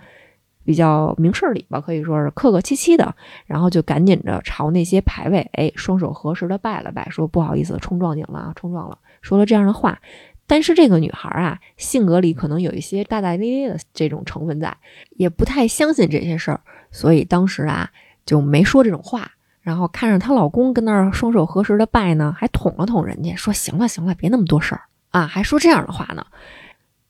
[SPEAKER 4] 比较明事理吧，可以说是客客气气的，然后就赶紧着朝那些牌位，哎，双手合十的拜了拜，说不好意思，冲撞您了啊，冲撞了，说了这样的话。但是这个女孩啊，性格里可能有一些大大咧咧的这种成分在，也不太相信这些事儿，所以当时啊就没说这种话。然后看着她老公跟那儿双手合十的拜呢，还捅了捅人家，说行了行了，别那么多事儿啊，还说这样的话呢。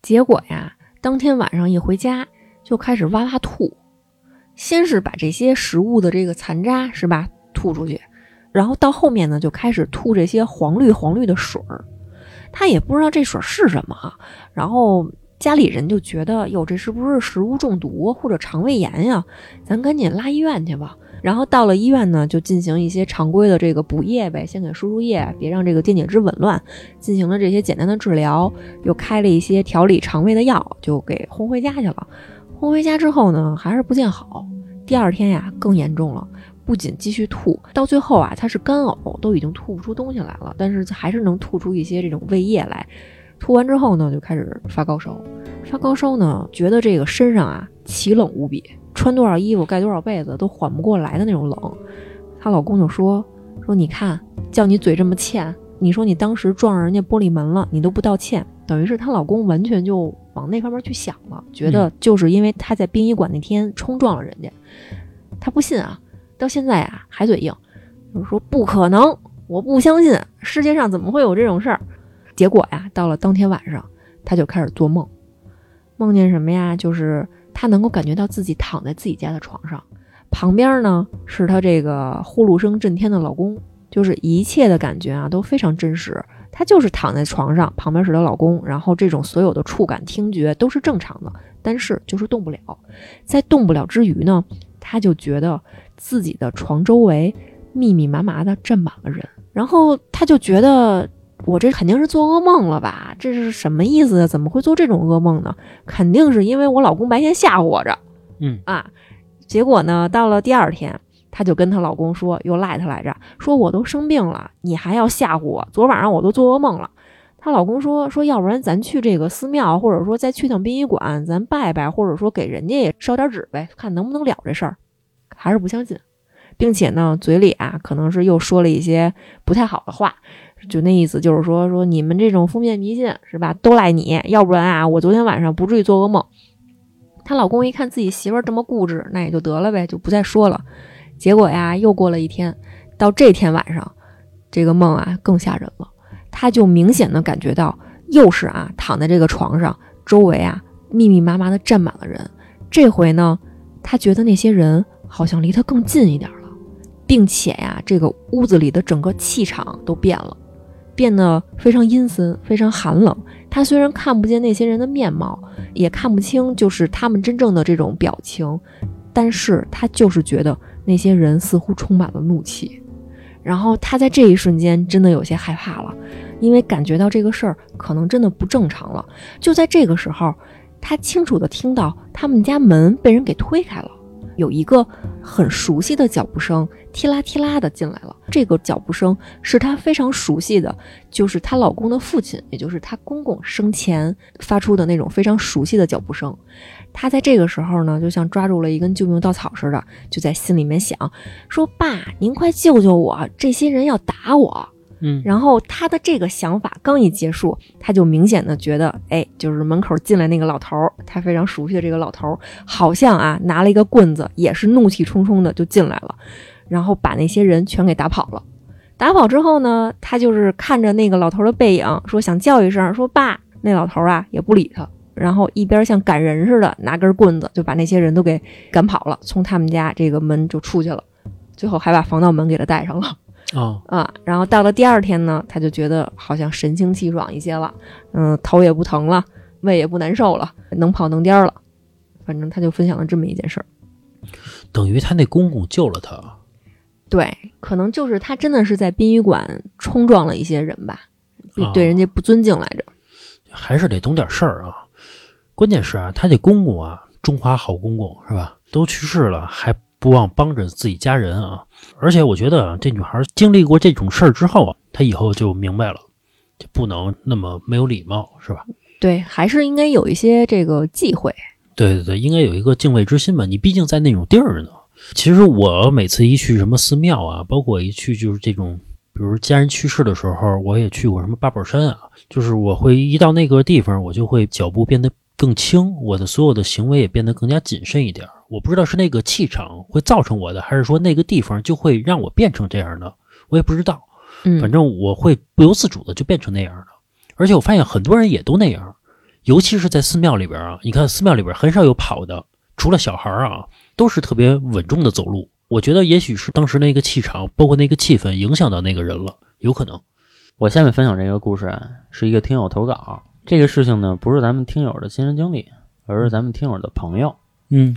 [SPEAKER 4] 结果呀，当天晚上一回家就开始哇哇吐，先是把这些食物的这个残渣是吧吐出去，然后到后面呢就开始吐这些黄绿黄绿的水儿，她也不知道这水是什么啊，然后。家里人就觉得，哟，这是不是食物中毒或者肠胃炎呀？咱赶紧拉医院去吧。然后到了医院呢，就进行一些常规的这个补液呗，先给输输液，别让这个电解质紊乱，进行了这些简单的治疗，又开了一些调理肠胃的药，就给轰回家去了。轰回家之后呢，还是不见好，第二天呀更严重了，不仅继续吐，到最后啊，他是干呕，都已经吐不出东西来了，但是还是能吐出一些这种胃液来。吐完之后呢，就开始发高烧，发高烧呢，觉得这个身上啊奇冷无比，穿多少衣服盖多少被子都缓不过来的那种冷。她老公就说说你看，叫你嘴这么欠，你说你当时撞上人家玻璃门了，你都不道歉，等于是她老公完全就往那方面去想了，觉得就是因为她在殡仪馆那天冲撞了人家，她不信啊，到现在啊还嘴硬，就是说不可能，我不相信，世界上怎么会有这种事儿？结果呀，到了当天晚上，她就开始做梦，梦见什么呀？就是她能够感觉到自己躺在自己家的床上，旁边呢是她这个呼噜声震天的老公，就是一切的感觉啊都非常真实。她就是躺在床上，旁边是她老公，然后这种所有的触感、听觉都是正常的，但是就是动不了。在动不了之余呢，她就觉得自己的床周围密密麻麻的站满了人，然后她就觉得。我这肯定是做噩梦了吧？这是什么意思？怎么会做这种噩梦呢？肯定是因为我老公白天吓唬我着。
[SPEAKER 1] 嗯
[SPEAKER 4] 啊，结果呢，到了第二天，她就跟她老公说，又赖她来着，说我都生病了，你还要吓唬我？昨晚上我都做噩梦了。她老公说说，要不然咱去这个寺庙，或者说再去趟殡仪馆，咱拜拜，或者说给人家也烧点纸呗，看能不能了这事儿。还是不相信，并且呢，嘴里啊，可能是又说了一些不太好的话。就那意思，就是说说你们这种封建迷信是吧？都赖你，要不然啊，我昨天晚上不至于做噩梦。她老公一看自己媳妇儿这么固执，那也就得了呗，就不再说了。结果呀，又过了一天，到这天晚上，这个梦啊更吓人了。她就明显的感觉到，又是啊躺在这个床上，周围啊密密麻麻的站满了人。这回呢，她觉得那些人好像离她更近一点了，并且呀，这个屋子里的整个气场都变了。变得非常阴森，非常寒冷。他虽然看不见那些人的面貌，也看不清就是他们真正的这种表情，但是他就是觉得那些人似乎充满了怒气。然后他在这一瞬间真的有些害怕了，因为感觉到这个事儿可能真的不正常了。就在这个时候，他清楚的听到他们家门被人给推开了。有一个很熟悉的脚步声，踢啦踢啦的进来了。这个脚步声是她非常熟悉的，就是她老公的父亲，也就是她公公生前发出的那种非常熟悉的脚步声。她在这个时候呢，就像抓住了一根救命稻草似的，就在心里面想：说爸，您快救救我，这些人要打我。
[SPEAKER 1] 嗯，
[SPEAKER 4] 然后他的这个想法刚一结束，他就明显的觉得，哎，就是门口进来那个老头儿，他非常熟悉的这个老头儿，好像啊拿了一个棍子，也是怒气冲冲的就进来了，然后把那些人全给打跑了。打跑之后呢，他就是看着那个老头的背影，说想叫一声，说爸。那老头啊也不理他，然后一边像赶人似的拿根棍子就把那些人都给赶跑了，从他们家这个门就出去了，最后还把防盗门给他带上了。
[SPEAKER 1] 哦，
[SPEAKER 4] 啊，然后到了第二天呢，他就觉得好像神清气爽一些了，嗯，头也不疼了，胃也不难受了，能跑能颠了，反正他就分享了这么一件事儿。
[SPEAKER 1] 等于他那公公救了他。
[SPEAKER 4] 对，可能就是他真的是在殡仪馆冲撞了一些人吧，
[SPEAKER 1] 啊
[SPEAKER 4] 对人家不尊敬来着。
[SPEAKER 1] 还是得懂点事儿啊。关键是啊，他这公公啊，中华好公公是吧？都去世了，还不忘帮着自己家人啊。而且我觉得啊，这女孩经历过这种事儿之后啊，她以后就明白了，就不能那么没有礼貌，是吧？
[SPEAKER 4] 对，还是应该有一些这个忌讳。
[SPEAKER 1] 对对对，应该有一个敬畏之心吧。你毕竟在那种地儿呢。其实我每次一去什么寺庙啊，包括一去就是这种，比如家人去世的时候，我也去过什么八宝山啊，就是我会一到那个地方，我就会脚步变得更轻，我的所有的行为也变得更加谨慎一点。我不知道是那个气场会造成我的，还是说那个地方就会让我变成这样的，我也不知道。
[SPEAKER 4] 嗯，
[SPEAKER 1] 反正我会不由自主的就变成那样的，而且我发现很多人也都那样，尤其是在寺庙里边啊，你看寺庙里边很少有跑的，除了小孩啊，都是特别稳重的走路。我觉得也许是当时那个气场，包括那个气氛影响到那个人了，有可能。
[SPEAKER 2] 我下面分享这个故事啊，是一个听友投稿。这个事情呢，不是咱们听友的亲身经历，而是咱们听友的朋友。
[SPEAKER 1] 嗯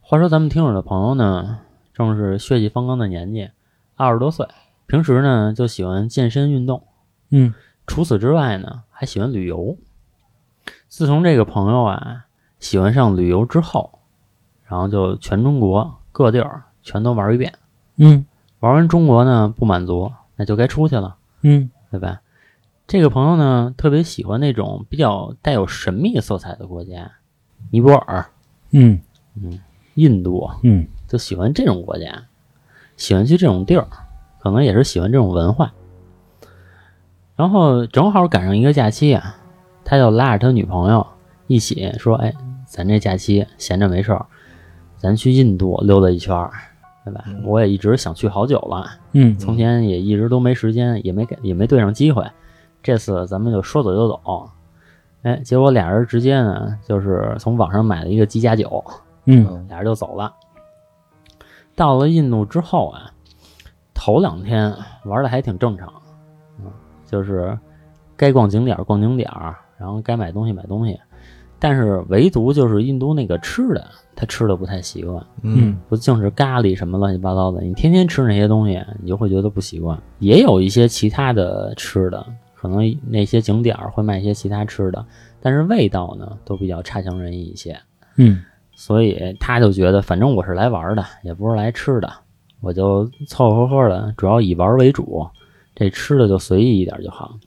[SPEAKER 2] 话说咱们听友的朋友呢，正是血气方刚的年纪，二十多岁，平时呢就喜欢健身运动，
[SPEAKER 1] 嗯
[SPEAKER 2] 除此之外呢，还喜欢旅游。自从这个朋友啊喜欢上旅游之后，然后就全中国各地儿全都玩一遍。
[SPEAKER 1] 嗯
[SPEAKER 2] 玩完中国呢不满足，那就该出去了，
[SPEAKER 1] 嗯
[SPEAKER 2] 对吧？这个朋友呢特别喜欢那种比较带有神秘色彩的国家，尼泊尔。
[SPEAKER 1] 嗯嗯
[SPEAKER 2] 印度，
[SPEAKER 1] 嗯
[SPEAKER 2] 就喜欢这种国家，喜欢去这种地儿，可能也是喜欢这种文化。然后正好赶上一个假期啊，他就拉着他女朋友一起说：“哎，咱这假期闲着没事儿，咱去印度溜达一圈儿，对吧？我也一直想去好久了，
[SPEAKER 1] 嗯
[SPEAKER 2] 从前也一直都没时间，也没给也没对上机会。这次咱们就说走就走。哎，结果俩人直接呢，就是从网上买了一个机加酒，
[SPEAKER 1] 嗯
[SPEAKER 2] 俩人就走了。到了印度之后啊，头两天玩的还挺正常，嗯，就是该逛景点儿逛景点儿，然后该买东西买东西，但是唯独就是印度那个吃的，他吃的不太习惯。
[SPEAKER 1] 嗯
[SPEAKER 2] 不净是咖喱什么乱七八糟的，你天天吃那些东西，你就会觉得不习惯。也有一些其他的吃的，可能那些景点儿会卖一些其他吃的，但是味道呢都比较差强人意一些。
[SPEAKER 1] 嗯
[SPEAKER 2] 所以他就觉得，反正我是来玩的，也不是来吃的，我就凑凑合合的，主要以玩为主，这吃的就随意一点就好。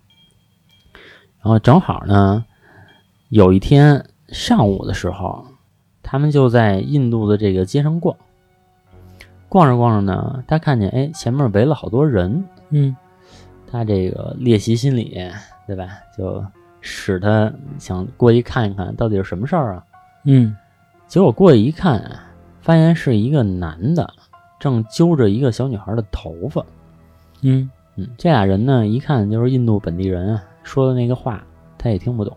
[SPEAKER 2] 然后正好呢，有一天上午的时候，他们就在印度的这个街上逛，逛着逛着呢，他看见哎前面围了好多人，
[SPEAKER 1] 嗯
[SPEAKER 2] 他这个猎奇心理，对吧？就使他想过去看一看到底是什么事儿啊。
[SPEAKER 1] 嗯
[SPEAKER 2] 结果过去一看啊，发现是一个男的正揪着一个小女孩的头发。
[SPEAKER 1] 嗯
[SPEAKER 2] 嗯，这俩人呢，一看就是印度本地人啊，说的那个话他也听不懂。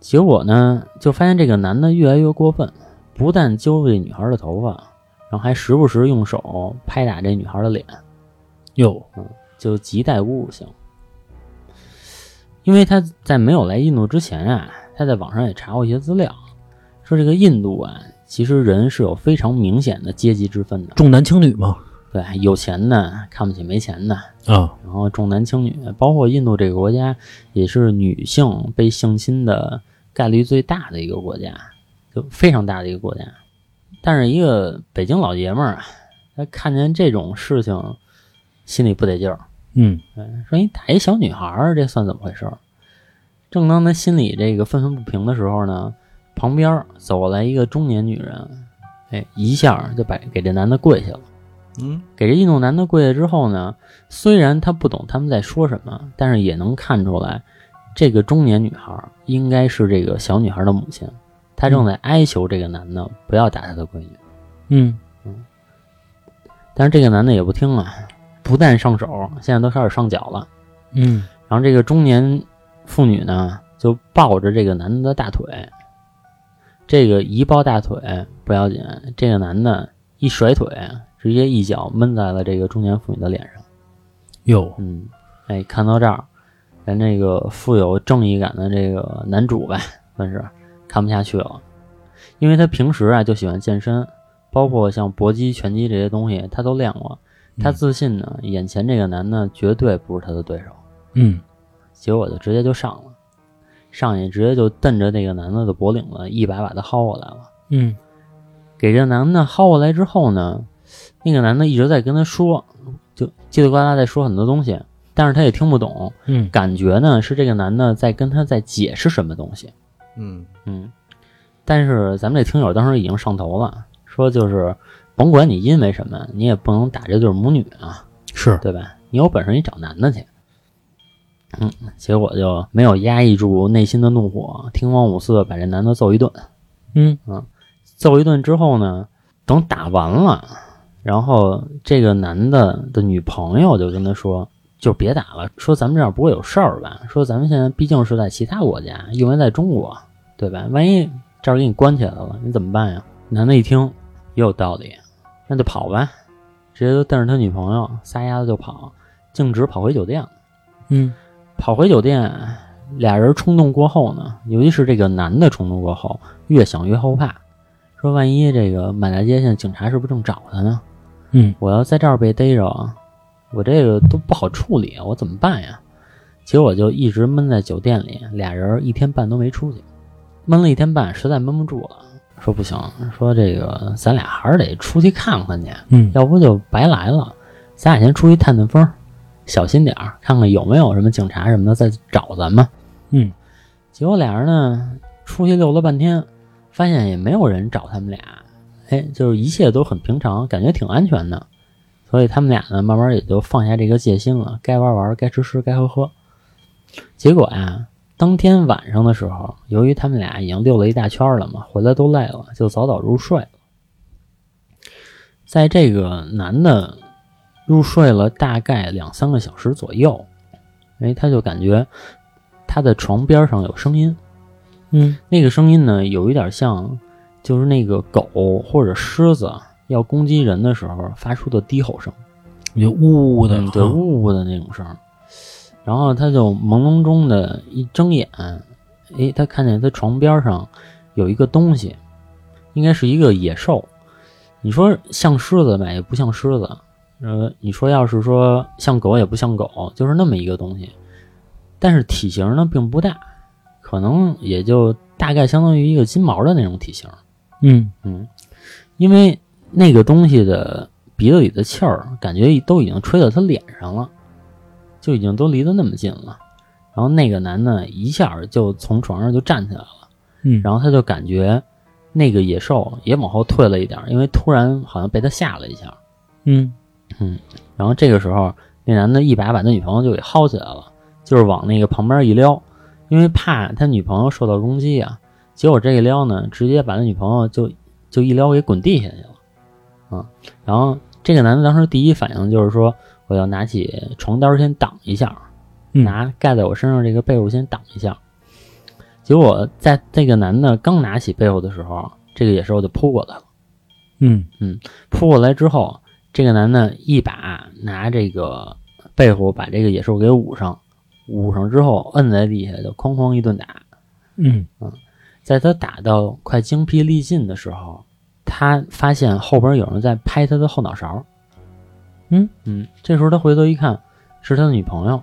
[SPEAKER 2] 结果呢，就发现这个男的越来越过分，不但揪这女孩的头发，然后还时不时用手拍打这女孩的脸，
[SPEAKER 1] 哟
[SPEAKER 2] 就极带侮辱性。因为他在没有来印度之前啊，他在网上也查过一些资料，说这个印度啊，其实人是有非常明显的阶级之分的。
[SPEAKER 1] 重男轻女嘛
[SPEAKER 2] 对，有钱的看不起没钱的，
[SPEAKER 1] 啊
[SPEAKER 2] 然后重男轻女，包括印度这个国家也是女性被性侵的概率最大的一个国家，就非常大的一个国家。但是一个北京老爷们儿啊，他看见这种事情，心里不得劲儿，
[SPEAKER 1] 嗯
[SPEAKER 2] 嗯，说你打一小女孩儿，这算怎么回事儿？正当他心里这个愤愤不平的时候呢，旁边走过来一个中年女人，哎，一下就把给这男的跪下了。
[SPEAKER 3] 嗯
[SPEAKER 2] 给这印度男的跪下之后呢，虽然他不懂他们在说什么，但是也能看出来，这个中年女孩应该是这个小女孩的母亲，她正在哀求这个男的不要打她的闺女。
[SPEAKER 1] 嗯嗯
[SPEAKER 2] 但是这个男的也不听啊，不但上手，现在都开始上脚了。
[SPEAKER 1] 嗯
[SPEAKER 2] 然后这个中年妇女呢，就抱着这个男的的大腿，这个一抱大腿不要紧，这个男的一甩腿，直接一脚闷在了这个中年妇女的脸上。
[SPEAKER 1] 哟
[SPEAKER 2] 嗯，哎，看到这儿，咱这个富有正义感的这个男主呗，算是看不下去了，因为他平时啊就喜欢健身，包括像搏击、拳击这些东西他都练过，他自信呢，眼前这个男的绝对不是他的对手，
[SPEAKER 1] 嗯
[SPEAKER 2] 结果就直接就上了，上去直接就瞪着那个男的的脖领子，一把把他薅过来了。
[SPEAKER 1] 嗯
[SPEAKER 2] 给这男的薅过来之后呢，那个男的一直在跟他说，就叽里呱啦在说很多东西，但是他也听不懂，
[SPEAKER 1] 嗯
[SPEAKER 2] 感觉呢是这个男的在跟他在解释什么东西。
[SPEAKER 3] 嗯
[SPEAKER 2] 嗯，但是咱们这听友当时已经上头了，说就是甭管你因为什么，你也不能打这对母女啊，
[SPEAKER 1] 是
[SPEAKER 2] 对吧？你有本事你找男的去。嗯，结果就没有压抑住内心的怒火，听光五四把这男的揍一顿。
[SPEAKER 1] 嗯
[SPEAKER 2] 揍一顿之后呢，等打完了，然后这个男的的女朋友就跟他说，就别打了，说咱们这样不会有事儿吧？说咱们现在毕竟是在其他国家，因为在中国，对吧？万一这儿给你关起来了，你怎么办呀？男的一听也有道理，那就跑呗，直接就瞪着他女朋友撒丫子就跑，径直跑回酒店了。
[SPEAKER 1] 嗯
[SPEAKER 2] 跑回酒店，俩人冲动过后呢，尤其是这个男的冲动过后，越想越后怕，说万一这个满大街现在警察是不是正找他呢？
[SPEAKER 1] 嗯
[SPEAKER 2] 我要在这儿被逮着啊，我这个都不好处理啊，我怎么办呀？结果就一直闷在酒店里，俩人一天半都没出去，闷了一天半，实在闷不住了，说不行，说这个咱俩还是得出去看看去，
[SPEAKER 1] 嗯
[SPEAKER 2] 要不就白来了。咱俩先出去探探风，小心点儿，看看有没有什么警察什么的在找咱们。
[SPEAKER 1] 嗯
[SPEAKER 2] 结果俩人呢出去溜了半天，发现也没有人找他们俩。哎，就是一切都很平常，感觉挺安全的。所以他们俩呢，慢慢也就放下这个戒心了，该玩玩，该吃吃，该喝喝。结果呀，当天晚上的时候，由于他们俩已经溜了一大圈了嘛，回来都累了，就早早入睡了。在这个男的入睡了大概两三个小时左右，哎，他就感觉他的床边上有声音，
[SPEAKER 1] 嗯
[SPEAKER 2] 那个声音呢，有一点像，就是那个狗或者狮子要攻击人的时候发出的低吼声，
[SPEAKER 1] 就呜呜的
[SPEAKER 2] 呜呜的那种声儿。然后他就朦胧中的一睁眼，诶，他看见他床边上有一个东西，应该是一个野兽。你说像狮子吧，也不像狮子。呃，你说要是说像狗，也不像狗，就是那么一个东西。但是体型呢并不大，可能也就大概相当于一个金毛的那种体型。
[SPEAKER 1] 嗯
[SPEAKER 2] 嗯，因为那个东西的鼻子里的气儿，感觉都已经吹到他脸上了，就已经都离得那么近了。然后那个男的一下就从床上就站起来了，
[SPEAKER 1] 嗯，
[SPEAKER 2] 然后他就感觉那个野兽也往后退了一点，因为突然好像被他吓了一下。
[SPEAKER 1] 嗯嗯
[SPEAKER 2] 然后这个时候，那男的一把把他女朋友就给薅起来了，就是往那个旁边一撩，因为怕他女朋友受到攻击啊。结果这一撩呢，直接把他女朋友就就一撩给滚地下去了，啊。然后这个男的当时第一反应就是说，我要拿起床单先挡一下，
[SPEAKER 1] 嗯
[SPEAKER 2] 拿盖在我身上这个被褥先挡一下。结果在这个男的刚拿起被褥的时候，这个野兽就扑过来了。
[SPEAKER 1] 嗯
[SPEAKER 2] 扑过来之后，这个男的一把拿这个被褥把这个野兽给捂上，捂上之后摁在地下就哐哐一顿打。
[SPEAKER 1] 嗯
[SPEAKER 2] 在他打到快精疲力尽的时候，他发现后边有人在拍他的后脑勺。
[SPEAKER 1] 嗯
[SPEAKER 2] 嗯，这时候他回头一看，是他的女朋友，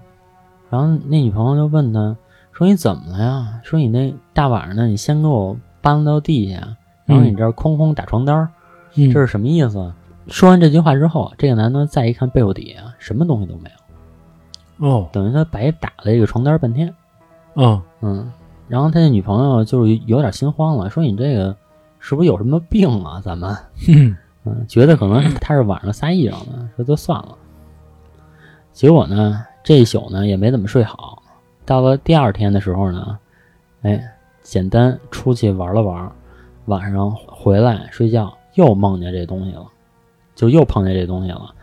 [SPEAKER 2] 然后那女朋友就问他说：“你怎么了呀？说你那大晚上的，你先给我搬到地下，然后你这儿哐哐打床单儿。”
[SPEAKER 1] 嗯，
[SPEAKER 2] 这是什么意思？说完这句话之后，这个男的再一看被窝底下，什么东西都没有，
[SPEAKER 1] 哦
[SPEAKER 2] 等于他白打了这个床单半天。
[SPEAKER 1] 哦
[SPEAKER 2] 嗯，然后他那女朋友就是有点心慌了，说你这个是不是有什么病啊？咱们，
[SPEAKER 1] 嗯
[SPEAKER 2] 嗯，觉得可能他是晚上撒癔症呢，说就算了。结果呢，这一宿呢也没怎么睡好。到了第二天的时候呢，哎，简单出去玩了玩，晚上回来睡觉又梦见这东西了，就又碰见这东西了。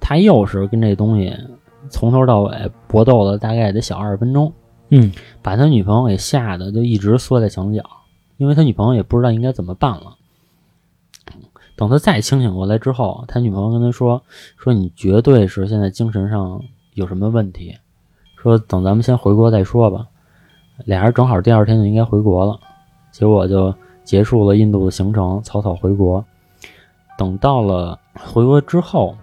[SPEAKER 2] 他又是跟这东西从头到尾搏斗了大概得小二十分钟，
[SPEAKER 1] 嗯
[SPEAKER 2] 把他女朋友给吓得就一直缩在墙角，因为他女朋友也不知道应该怎么办了。等他再清醒过来之后，他女朋友跟他说：“说你绝对是现在精神上有什么问题，说等咱们先回国再说吧。”俩人正好第二天就应该回国了，结果就结束了印度的行程，草草回国。等到了回国之后，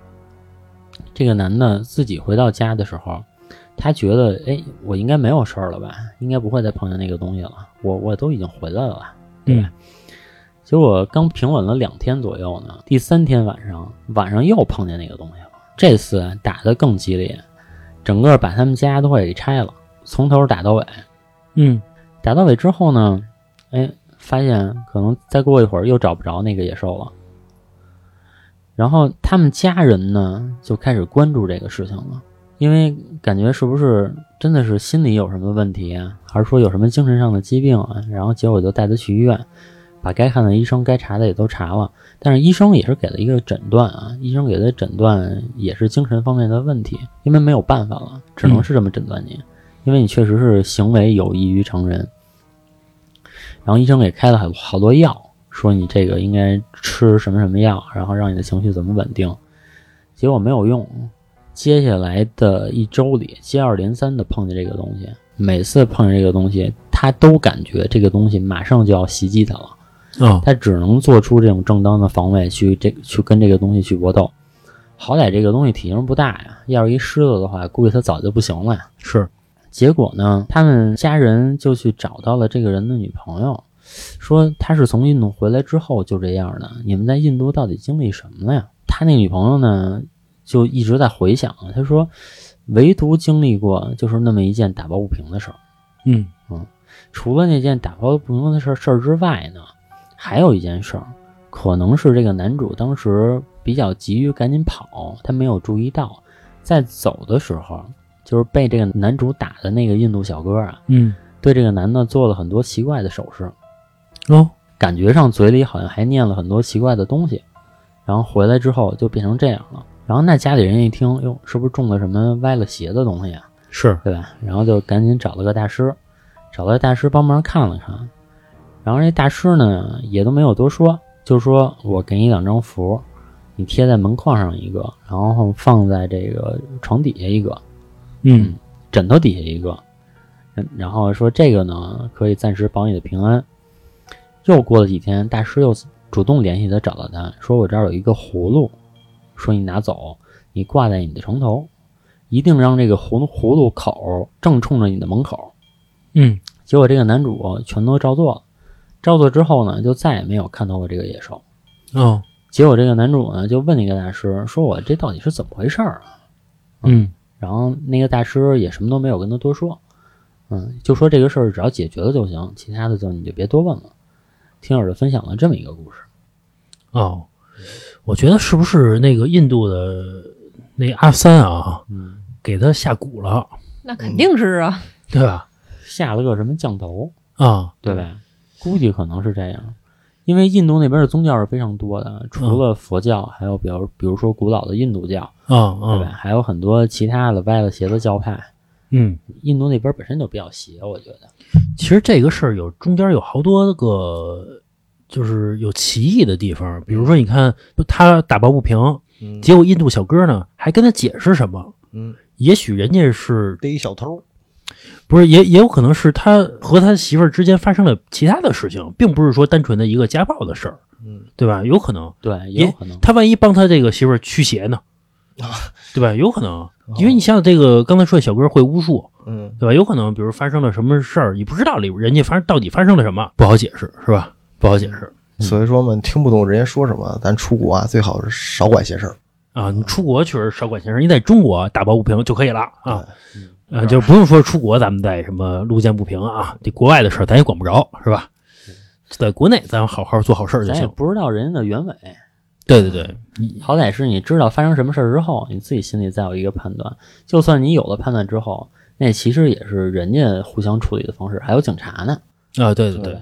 [SPEAKER 2] 这个男的自己回到家的时候，他觉得，哎，我应该没有事儿了吧？应该不会再碰见那个东西了。我我都已经回来了，对吧？结果刚平稳了两天左右呢，第三天晚上，晚上又碰见那个东西了。这次打得更激烈，整个把他们家都快给拆了，从头打到尾。
[SPEAKER 1] 嗯
[SPEAKER 2] 打到尾之后呢，哎，发现可能再过一会儿又找不着那个野兽了。然后他们家人呢就开始关注这个事情了，因为感觉是不是真的是心理有什么问题啊，还是说有什么精神上的疾病啊？然后结果就带他去医院，把该看的医生、该查的也都查了，但是医生也是给了一个诊断啊，医生给的诊断也是精神方面的问题，因为没有办法了，只能是这么诊断你，因为你确实是行为有异于常人。然后医生给开了好好多药，说你这个应该吃什么什么药，然后让你的情绪怎么稳定。结果没有用，接下来的一周里接二连三的碰见这个东西，每次碰见这个东西，他都感觉这个东西马上就要袭击他了。
[SPEAKER 1] 哦
[SPEAKER 2] 他只能做出这种正当的防卫，去这去跟这个东西去搏斗。好歹这个东西体型不大呀，要是一狮子的话，估计他早就不行了呀。
[SPEAKER 1] 是
[SPEAKER 2] 结果呢，他们家人就去找到了这个人的女朋友，说他是从印度回来之后就这样的。你们在印度到底经历什么了呀？他那女朋友呢，就一直在回想，他说，唯独经历过就是那么一件打抱不平的事儿。
[SPEAKER 1] 嗯
[SPEAKER 2] 除了那件打抱不平的事儿事儿之外呢，还有一件事儿，可能是这个男主当时比较急于赶紧跑，他没有注意到，在走的时候，就是被这个男主打的那个印度小哥啊，
[SPEAKER 1] 嗯，
[SPEAKER 2] 对这个男的做了很多奇怪的手势，
[SPEAKER 1] 哦，
[SPEAKER 2] 感觉上嘴里好像还念了很多奇怪的东西，然后回来之后就变成这样了。然后那家里人一听，哟，是不是中了什么歪了邪的东西啊？
[SPEAKER 1] 是，
[SPEAKER 2] 对吧？然后就赶紧找了个大师，找了个大师帮忙看了看。然后这大师呢也都没有多说，就说我给你两张符，你贴在门框上一个，然后放在这个床底下一个，
[SPEAKER 1] 嗯
[SPEAKER 2] 枕头底下一个，然然后说这个呢可以暂时保你的平安。又过了几天，大师又主动联系他，找到他说：“我这儿有一个葫芦，说你拿走，你挂在你的床头，一定让这个葫芦葫芦口正冲着你的门口。”
[SPEAKER 1] 嗯，
[SPEAKER 2] 结果这个男主全都照做了，照做之后呢，就再也没有看到过这个野兽。
[SPEAKER 1] 哦，
[SPEAKER 2] 结果这个男主呢就问那个大师说：“我这到底是怎么回事儿啊？”
[SPEAKER 1] 嗯
[SPEAKER 2] 然后那个大师也什么都没有跟他多说，嗯，就说这个事儿只要解决了就行，其他的就你就别多问了。听友就分享了这么一个故事，
[SPEAKER 1] 哦，我觉得是不是那个印度的那阿三啊，
[SPEAKER 2] 嗯，
[SPEAKER 1] 给他下蛊了，
[SPEAKER 4] 那肯定是啊，
[SPEAKER 1] 对吧？
[SPEAKER 2] 下了个什么降头，
[SPEAKER 1] 啊，
[SPEAKER 2] 对吧？估计可能是这样，因为印度那边的宗教是非常多的，除了佛教，还有比如比如说古老的印度教，
[SPEAKER 1] 啊
[SPEAKER 2] 对吧？
[SPEAKER 1] 啊，
[SPEAKER 2] 还有很多其他的歪了邪的教派。
[SPEAKER 1] 嗯，
[SPEAKER 2] 印度那边本身就比较邪，我觉得。
[SPEAKER 1] 其实这个事儿有中间有好多个，就是有歧义的地方。比如说，你看他打抱不平，
[SPEAKER 3] 嗯
[SPEAKER 1] 结果印度小哥呢还跟他解释什么？
[SPEAKER 3] 嗯，
[SPEAKER 1] 也许人家是
[SPEAKER 3] 逮一小偷，
[SPEAKER 1] 不是也也有可能是他和他媳妇儿之间发生了其他的事情，并不是说单纯的一个家暴的事儿，
[SPEAKER 3] 嗯，
[SPEAKER 1] 对吧？有可能
[SPEAKER 2] 对，也有可能。
[SPEAKER 1] 他万一帮他这个媳妇儿驱邪呢，
[SPEAKER 3] 啊，
[SPEAKER 1] 对吧？有可能，因为你想想这个刚才说的小哥会巫术，
[SPEAKER 3] 嗯，
[SPEAKER 1] 对吧？有可能，比如发生了什么事儿，你不知道里人家发生到底发生了什么，不好解释，是吧？不好解释
[SPEAKER 3] 所以说嘛，听不懂人家说什么，咱出国啊，最好是少管闲事儿
[SPEAKER 1] 啊！你出国确实少管闲事，你在中国打抱不平就可以了啊，
[SPEAKER 2] 嗯
[SPEAKER 1] 啊，就不用说出国咱们再什么路见不平啊，这国外的事儿咱也管不着，是吧？在国内咱好好做好事儿就行。
[SPEAKER 2] 咱也不知道人家的原委，
[SPEAKER 1] 对对对，
[SPEAKER 2] 好歹是你知道发生什么事儿之后，你自己心里再有一个判断。就算你有了判断之后，那其实也是人家互相处理的方式，还有警察呢。
[SPEAKER 1] 啊，对对对，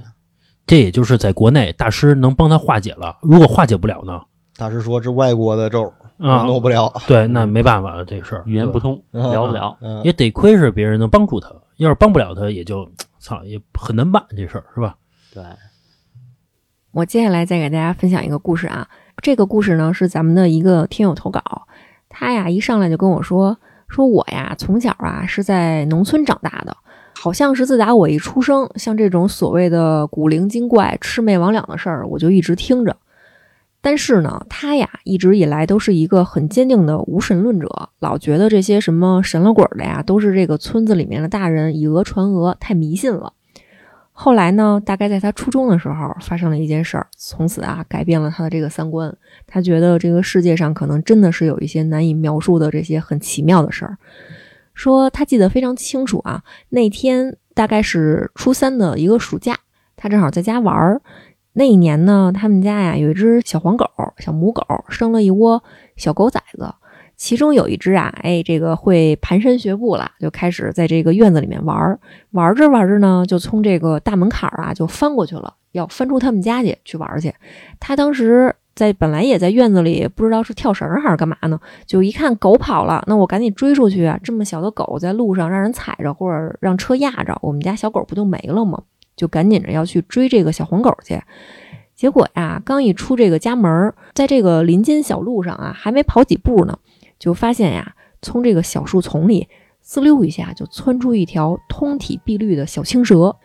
[SPEAKER 1] 这也就是在国内大师能帮他化解了。如果化解不了呢？
[SPEAKER 3] 大师说这外国的咒
[SPEAKER 1] 啊，
[SPEAKER 3] 弄不了，
[SPEAKER 1] 对，那没办法了，这事儿
[SPEAKER 2] 语言不通，聊不了。
[SPEAKER 3] 嗯
[SPEAKER 1] 也得亏是别人能帮助他，要是帮不了他，也就操也很难办这事儿，是吧？
[SPEAKER 2] 对，
[SPEAKER 4] 我接下来再给大家分享一个故事啊。这个故事呢是咱们的一个听友投稿，他呀一上来就跟我说，说我呀从小啊是在农村长大的，好像是自打我一出生，像这种所谓的古灵精怪、魑魅魍魉的事儿，我就一直听着。但是呢，他呀一直以来都是一个很坚定的无神论者，老觉得这些什么神了鬼的呀，都是这个村子里面的大人以讹传讹，太迷信了。后来呢，大概在他初中的时候发生了一件事儿，从此啊改变了他的这个三观。他觉得这个世界上可能真的是有一些难以描述的这些很奇妙的事儿。说他记得非常清楚啊，那天大概是初三的一个暑假，他正好在家玩儿。那一年呢，他们家呀有一只小黄狗，小母狗生了一窝小狗崽子，其中有一只啊，哎，这个会蹒跚学步了，就开始在这个院子里面玩儿。玩着玩着呢，就从这个大门槛啊就翻过去了，要翻出他们家去去玩去。他当时在本来也在院子里，不知道是跳绳还是干嘛呢，就一看狗跑了，那我赶紧追出去啊！这么小的狗在路上让人踩着或者让车压着，我们家小狗不就没了吗？就赶紧着要去追这个小黄狗去。结果呀，刚一出这个家门，在这个林间小路上啊，还没跑几步呢，就发现呀，从这个小树丛里滋溜一下就窜出一条通体碧绿的小青蛇。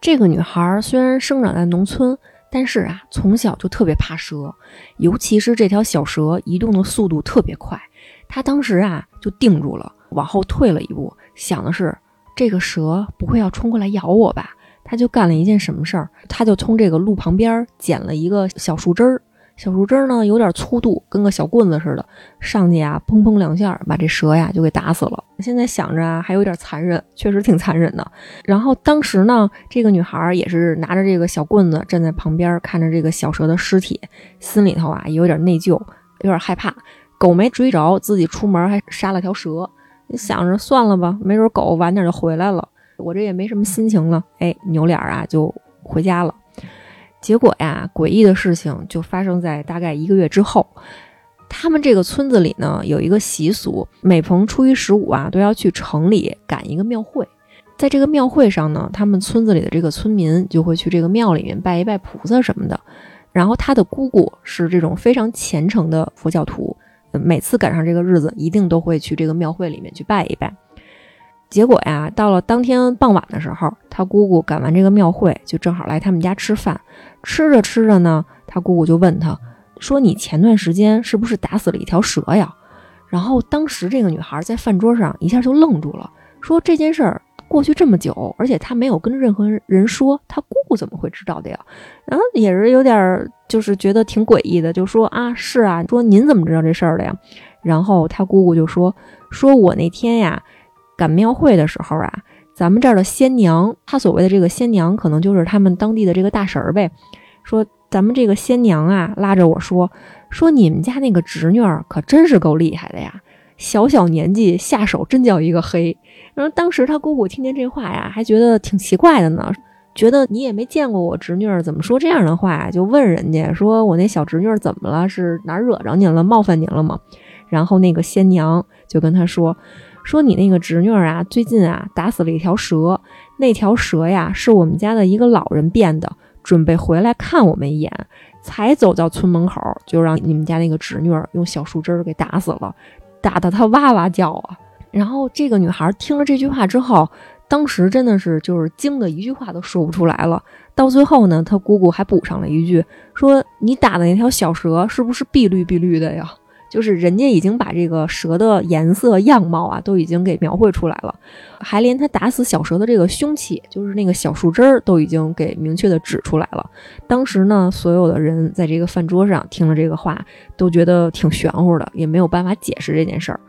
[SPEAKER 4] 这个女孩虽然生长在农村，但是啊，从小就特别怕蛇，尤其是这条小蛇移动的速度特别快。她当时啊就定住了，往后退了一步，想的是这个蛇不会要冲过来咬我吧？他就干了一件什么事儿？他就从这个路旁边捡了一个小树枝儿，小树枝儿呢有点粗度，跟个小棍子似的，上去啊砰砰两下，把这蛇呀就给打死了。现在想着啊还有点残忍，确实挺残忍的。然后当时呢，这个女孩也是拿着这个小棍子站在旁边看着这个小蛇的尸体，心里头啊也有点内疚，有点害怕。狗没追着，自己出门还杀了条蛇，想着算了吧，没准狗晚点就回来了，我这也没什么心情了。哎，扭脸啊就回家了。结果呀，诡异的事情就发生在大概一个月之后。他们这个村子里呢，有一个习俗，每逢初一十五啊，都要去城里赶一个庙会。在这个庙会上呢，他们村子里的这个村民就会去这个庙里面拜一拜菩萨什么的。然后他的姑姑是这种非常虔诚的佛教徒，每次赶上这个日子，一定都会去这个庙会里面去拜一拜。结果呀，到了当天傍晚的时候，他姑姑赶完这个庙会，就正好来他们家吃饭。吃着吃着呢，他姑姑就问他，说：“你前段时间是不是打死了一条蛇呀？”然后当时这个女孩在饭桌上一下就愣住了，说：“这件事儿过去这么久，而且她没有跟任何人说，她姑姑怎么会知道的呀？”然后也是有点就是觉得挺诡异的，就说：“啊，是啊，说您怎么知道这事儿的呀？”然后他姑姑就说：“说我那天呀。”赶庙会的时候啊，咱们这儿的仙娘，她所谓的这个仙娘，可能就是他们当地的这个大神儿呗。说咱们这个仙娘啊，拉着我说，说你们家那个侄女儿可真是够厉害的呀，小小年纪下手真叫一个黑。然后当时他姑姑听见这话呀，还觉得挺奇怪的呢，觉得你也没见过我侄女儿，怎么说这样的话呀？就问人家说，我那小侄女儿怎么了？是哪儿惹着您了？冒犯您了吗？然后那个仙娘就跟他说。说你那个侄女儿啊，最近啊打死了一条蛇，那条蛇呀是我们家的一个老人变的，准备回来看我们一眼，才走到村门口，就让你们家那个侄女儿用小树枝儿给打死了，打得她哇哇叫啊。然后这个女孩听了这句话之后，当时真的是就是惊的一句话都说不出来了。到最后呢，她姑姑还补上了一句，说你打的那条小蛇是不是碧绿碧绿的呀？就是人家已经把这个蛇的颜色样貌啊，都已经给描绘出来了，还连他打死小蛇的这个凶器，就是那个小树枝儿，都已经给明确的指出来了。当时呢，所有的人在这个饭桌上听了这个话，都觉得挺玄乎的，也没有办法解释这件事儿。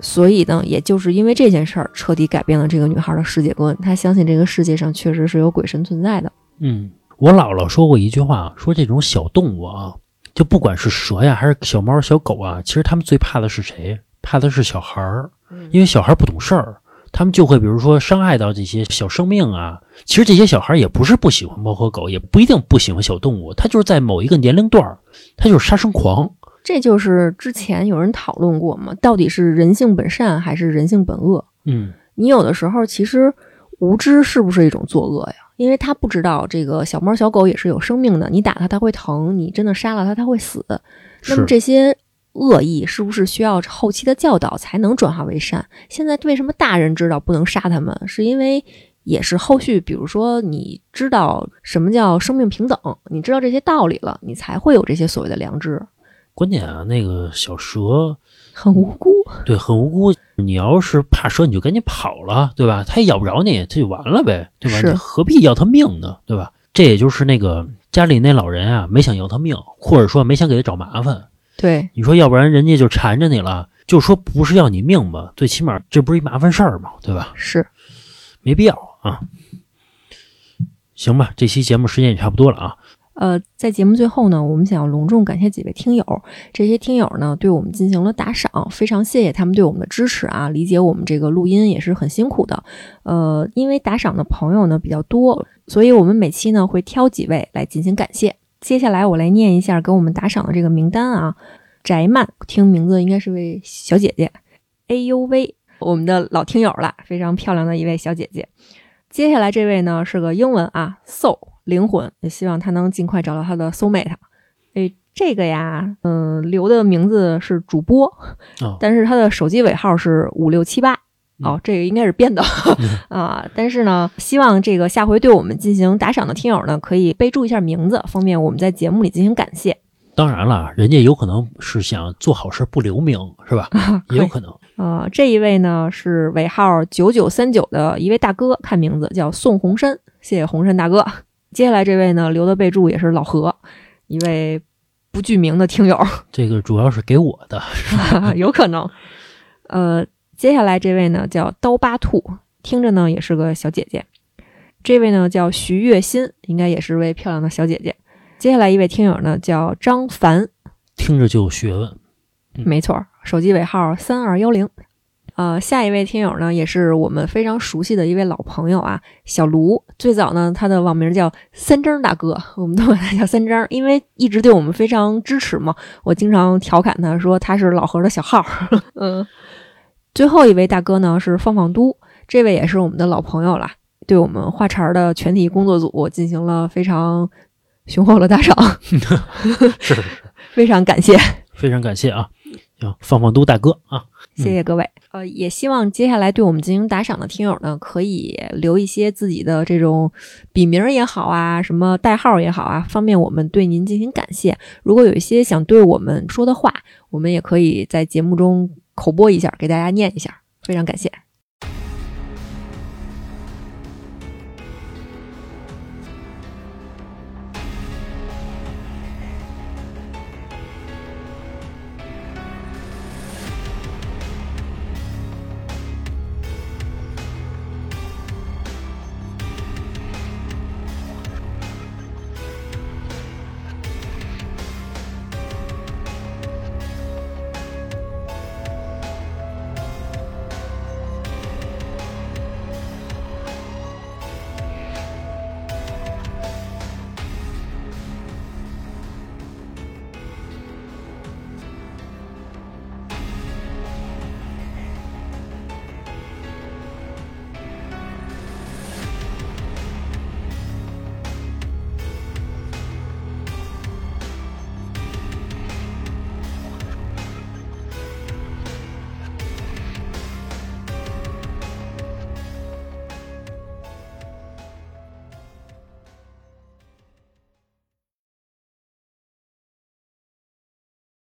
[SPEAKER 4] 所以呢，也就是因为这件事儿，彻底改变了这个女孩的世界观。她相信这个世界上确实是有鬼神存在的。
[SPEAKER 1] 嗯，我姥姥说过一句话，说这种小动物啊。就不管是蛇呀，还是小猫、小狗啊，其实他们最怕的是谁？怕的是小孩儿，因为小孩不懂事儿，他们就会比如说伤害到这些小生命啊。其实这些小孩也不是不喜欢猫和狗，也不一定不喜欢小动物，他就是在某一个年龄段儿，他就是杀生狂。
[SPEAKER 4] 这就是之前有人讨论过嘛，到底是人性本善还是人性本恶？
[SPEAKER 1] 嗯，
[SPEAKER 4] 你有的时候其实无知是不是一种作恶呀？因为他不知道这个小猫小狗也是有生命的，你打它它会疼，你真的杀了它它会死。那么这些恶意是不是需要后期的教导才能转化为善？现在为什么大人知道不能杀它们？是因为也是后续，比如说你知道什么叫生命平等，你知道这些道理了，你才会有这些所谓的良知。
[SPEAKER 1] 关键啊，那个小蛇
[SPEAKER 4] 很无辜，
[SPEAKER 1] 对，很无辜。你要是怕蛇，你就赶紧跑了，对吧？它也咬不着你，它就完了呗，对吧？
[SPEAKER 4] 你，
[SPEAKER 1] 何必要它命呢，对吧？这也就是那个家里那老人啊，没想要他命，或者说没想给他找麻烦。
[SPEAKER 4] 对，
[SPEAKER 1] 你说要不然人家就缠着你了，就说不是要你命吧？最起码这不是一麻烦事儿嘛？对吧？
[SPEAKER 4] 是，
[SPEAKER 1] 没必要啊。行吧，这期节目时间也差不多了啊。
[SPEAKER 4] 呃，在节目最后呢，我们想要隆重感谢几位听友。这些听友呢，对我们进行了打赏，非常谢谢他们对我们的支持啊！理解我们这个录音也是很辛苦的。呃，因为打赏的朋友呢比较多，所以我们每期呢会挑几位来进行感谢。接下来我来念一下给我们打赏的这个名单啊。翟曼，听名字应该是位小姐姐。A U V，我们的老听友了，非常漂亮的一位小姐姐。接下来这位呢是个英文啊，So。灵魂也希望他能尽快找到他的 soul mate。哎，这个呀，嗯，留的名字是主播，但是他的手机尾号是五六七八。哦，这个应该是编的 啊。但是呢，希望这个下回对我们进行打赏的听友呢，可以备注一下名字，方便我们在节目里进行感谢。
[SPEAKER 1] 当然了，人家有可能是想做好事不留名，是吧？也有可能。
[SPEAKER 4] 啊，这一位呢是尾号九九三九的一位大哥，看名字叫宋红山，谢谢红山大哥。接下来这位呢，留的备注也是老何，一位不具名的听友，
[SPEAKER 1] 这个主要是给我的，
[SPEAKER 4] 有可能。呃，接下来这位呢叫刀疤兔，听着呢也是个小姐姐。这位呢叫徐月心，应该也是位漂亮的小姐姐。接下来一位听友呢叫张凡，
[SPEAKER 1] 听着就有学问。嗯
[SPEAKER 4] 没错，手机尾号三二幺零。呃，下一位听友呢，也是我们非常熟悉的一位老朋友啊，小卢。最早呢，他的网名叫三张大哥，我们都管他叫三张，因为一直对我们非常支持嘛。我经常调侃他说他是老何的小号。嗯，最后一位大哥呢是放放都，这位也是我们的老朋友啦，对我们话茬儿的全体工作组进行了非常雄厚的打赏，
[SPEAKER 1] 是是是，
[SPEAKER 4] 非常感谢。
[SPEAKER 1] 非常感谢啊！行，放放都大哥啊，
[SPEAKER 4] 谢谢各位。呃，也希望接下来对我们进行打赏的听友呢，可以留一些自己的这种笔名也好啊，什么代号也好啊，方便我们对您进行感谢。如果有一些想对我们说的话，我们也可以在节目中口播一下，给大家念一下。非常感谢。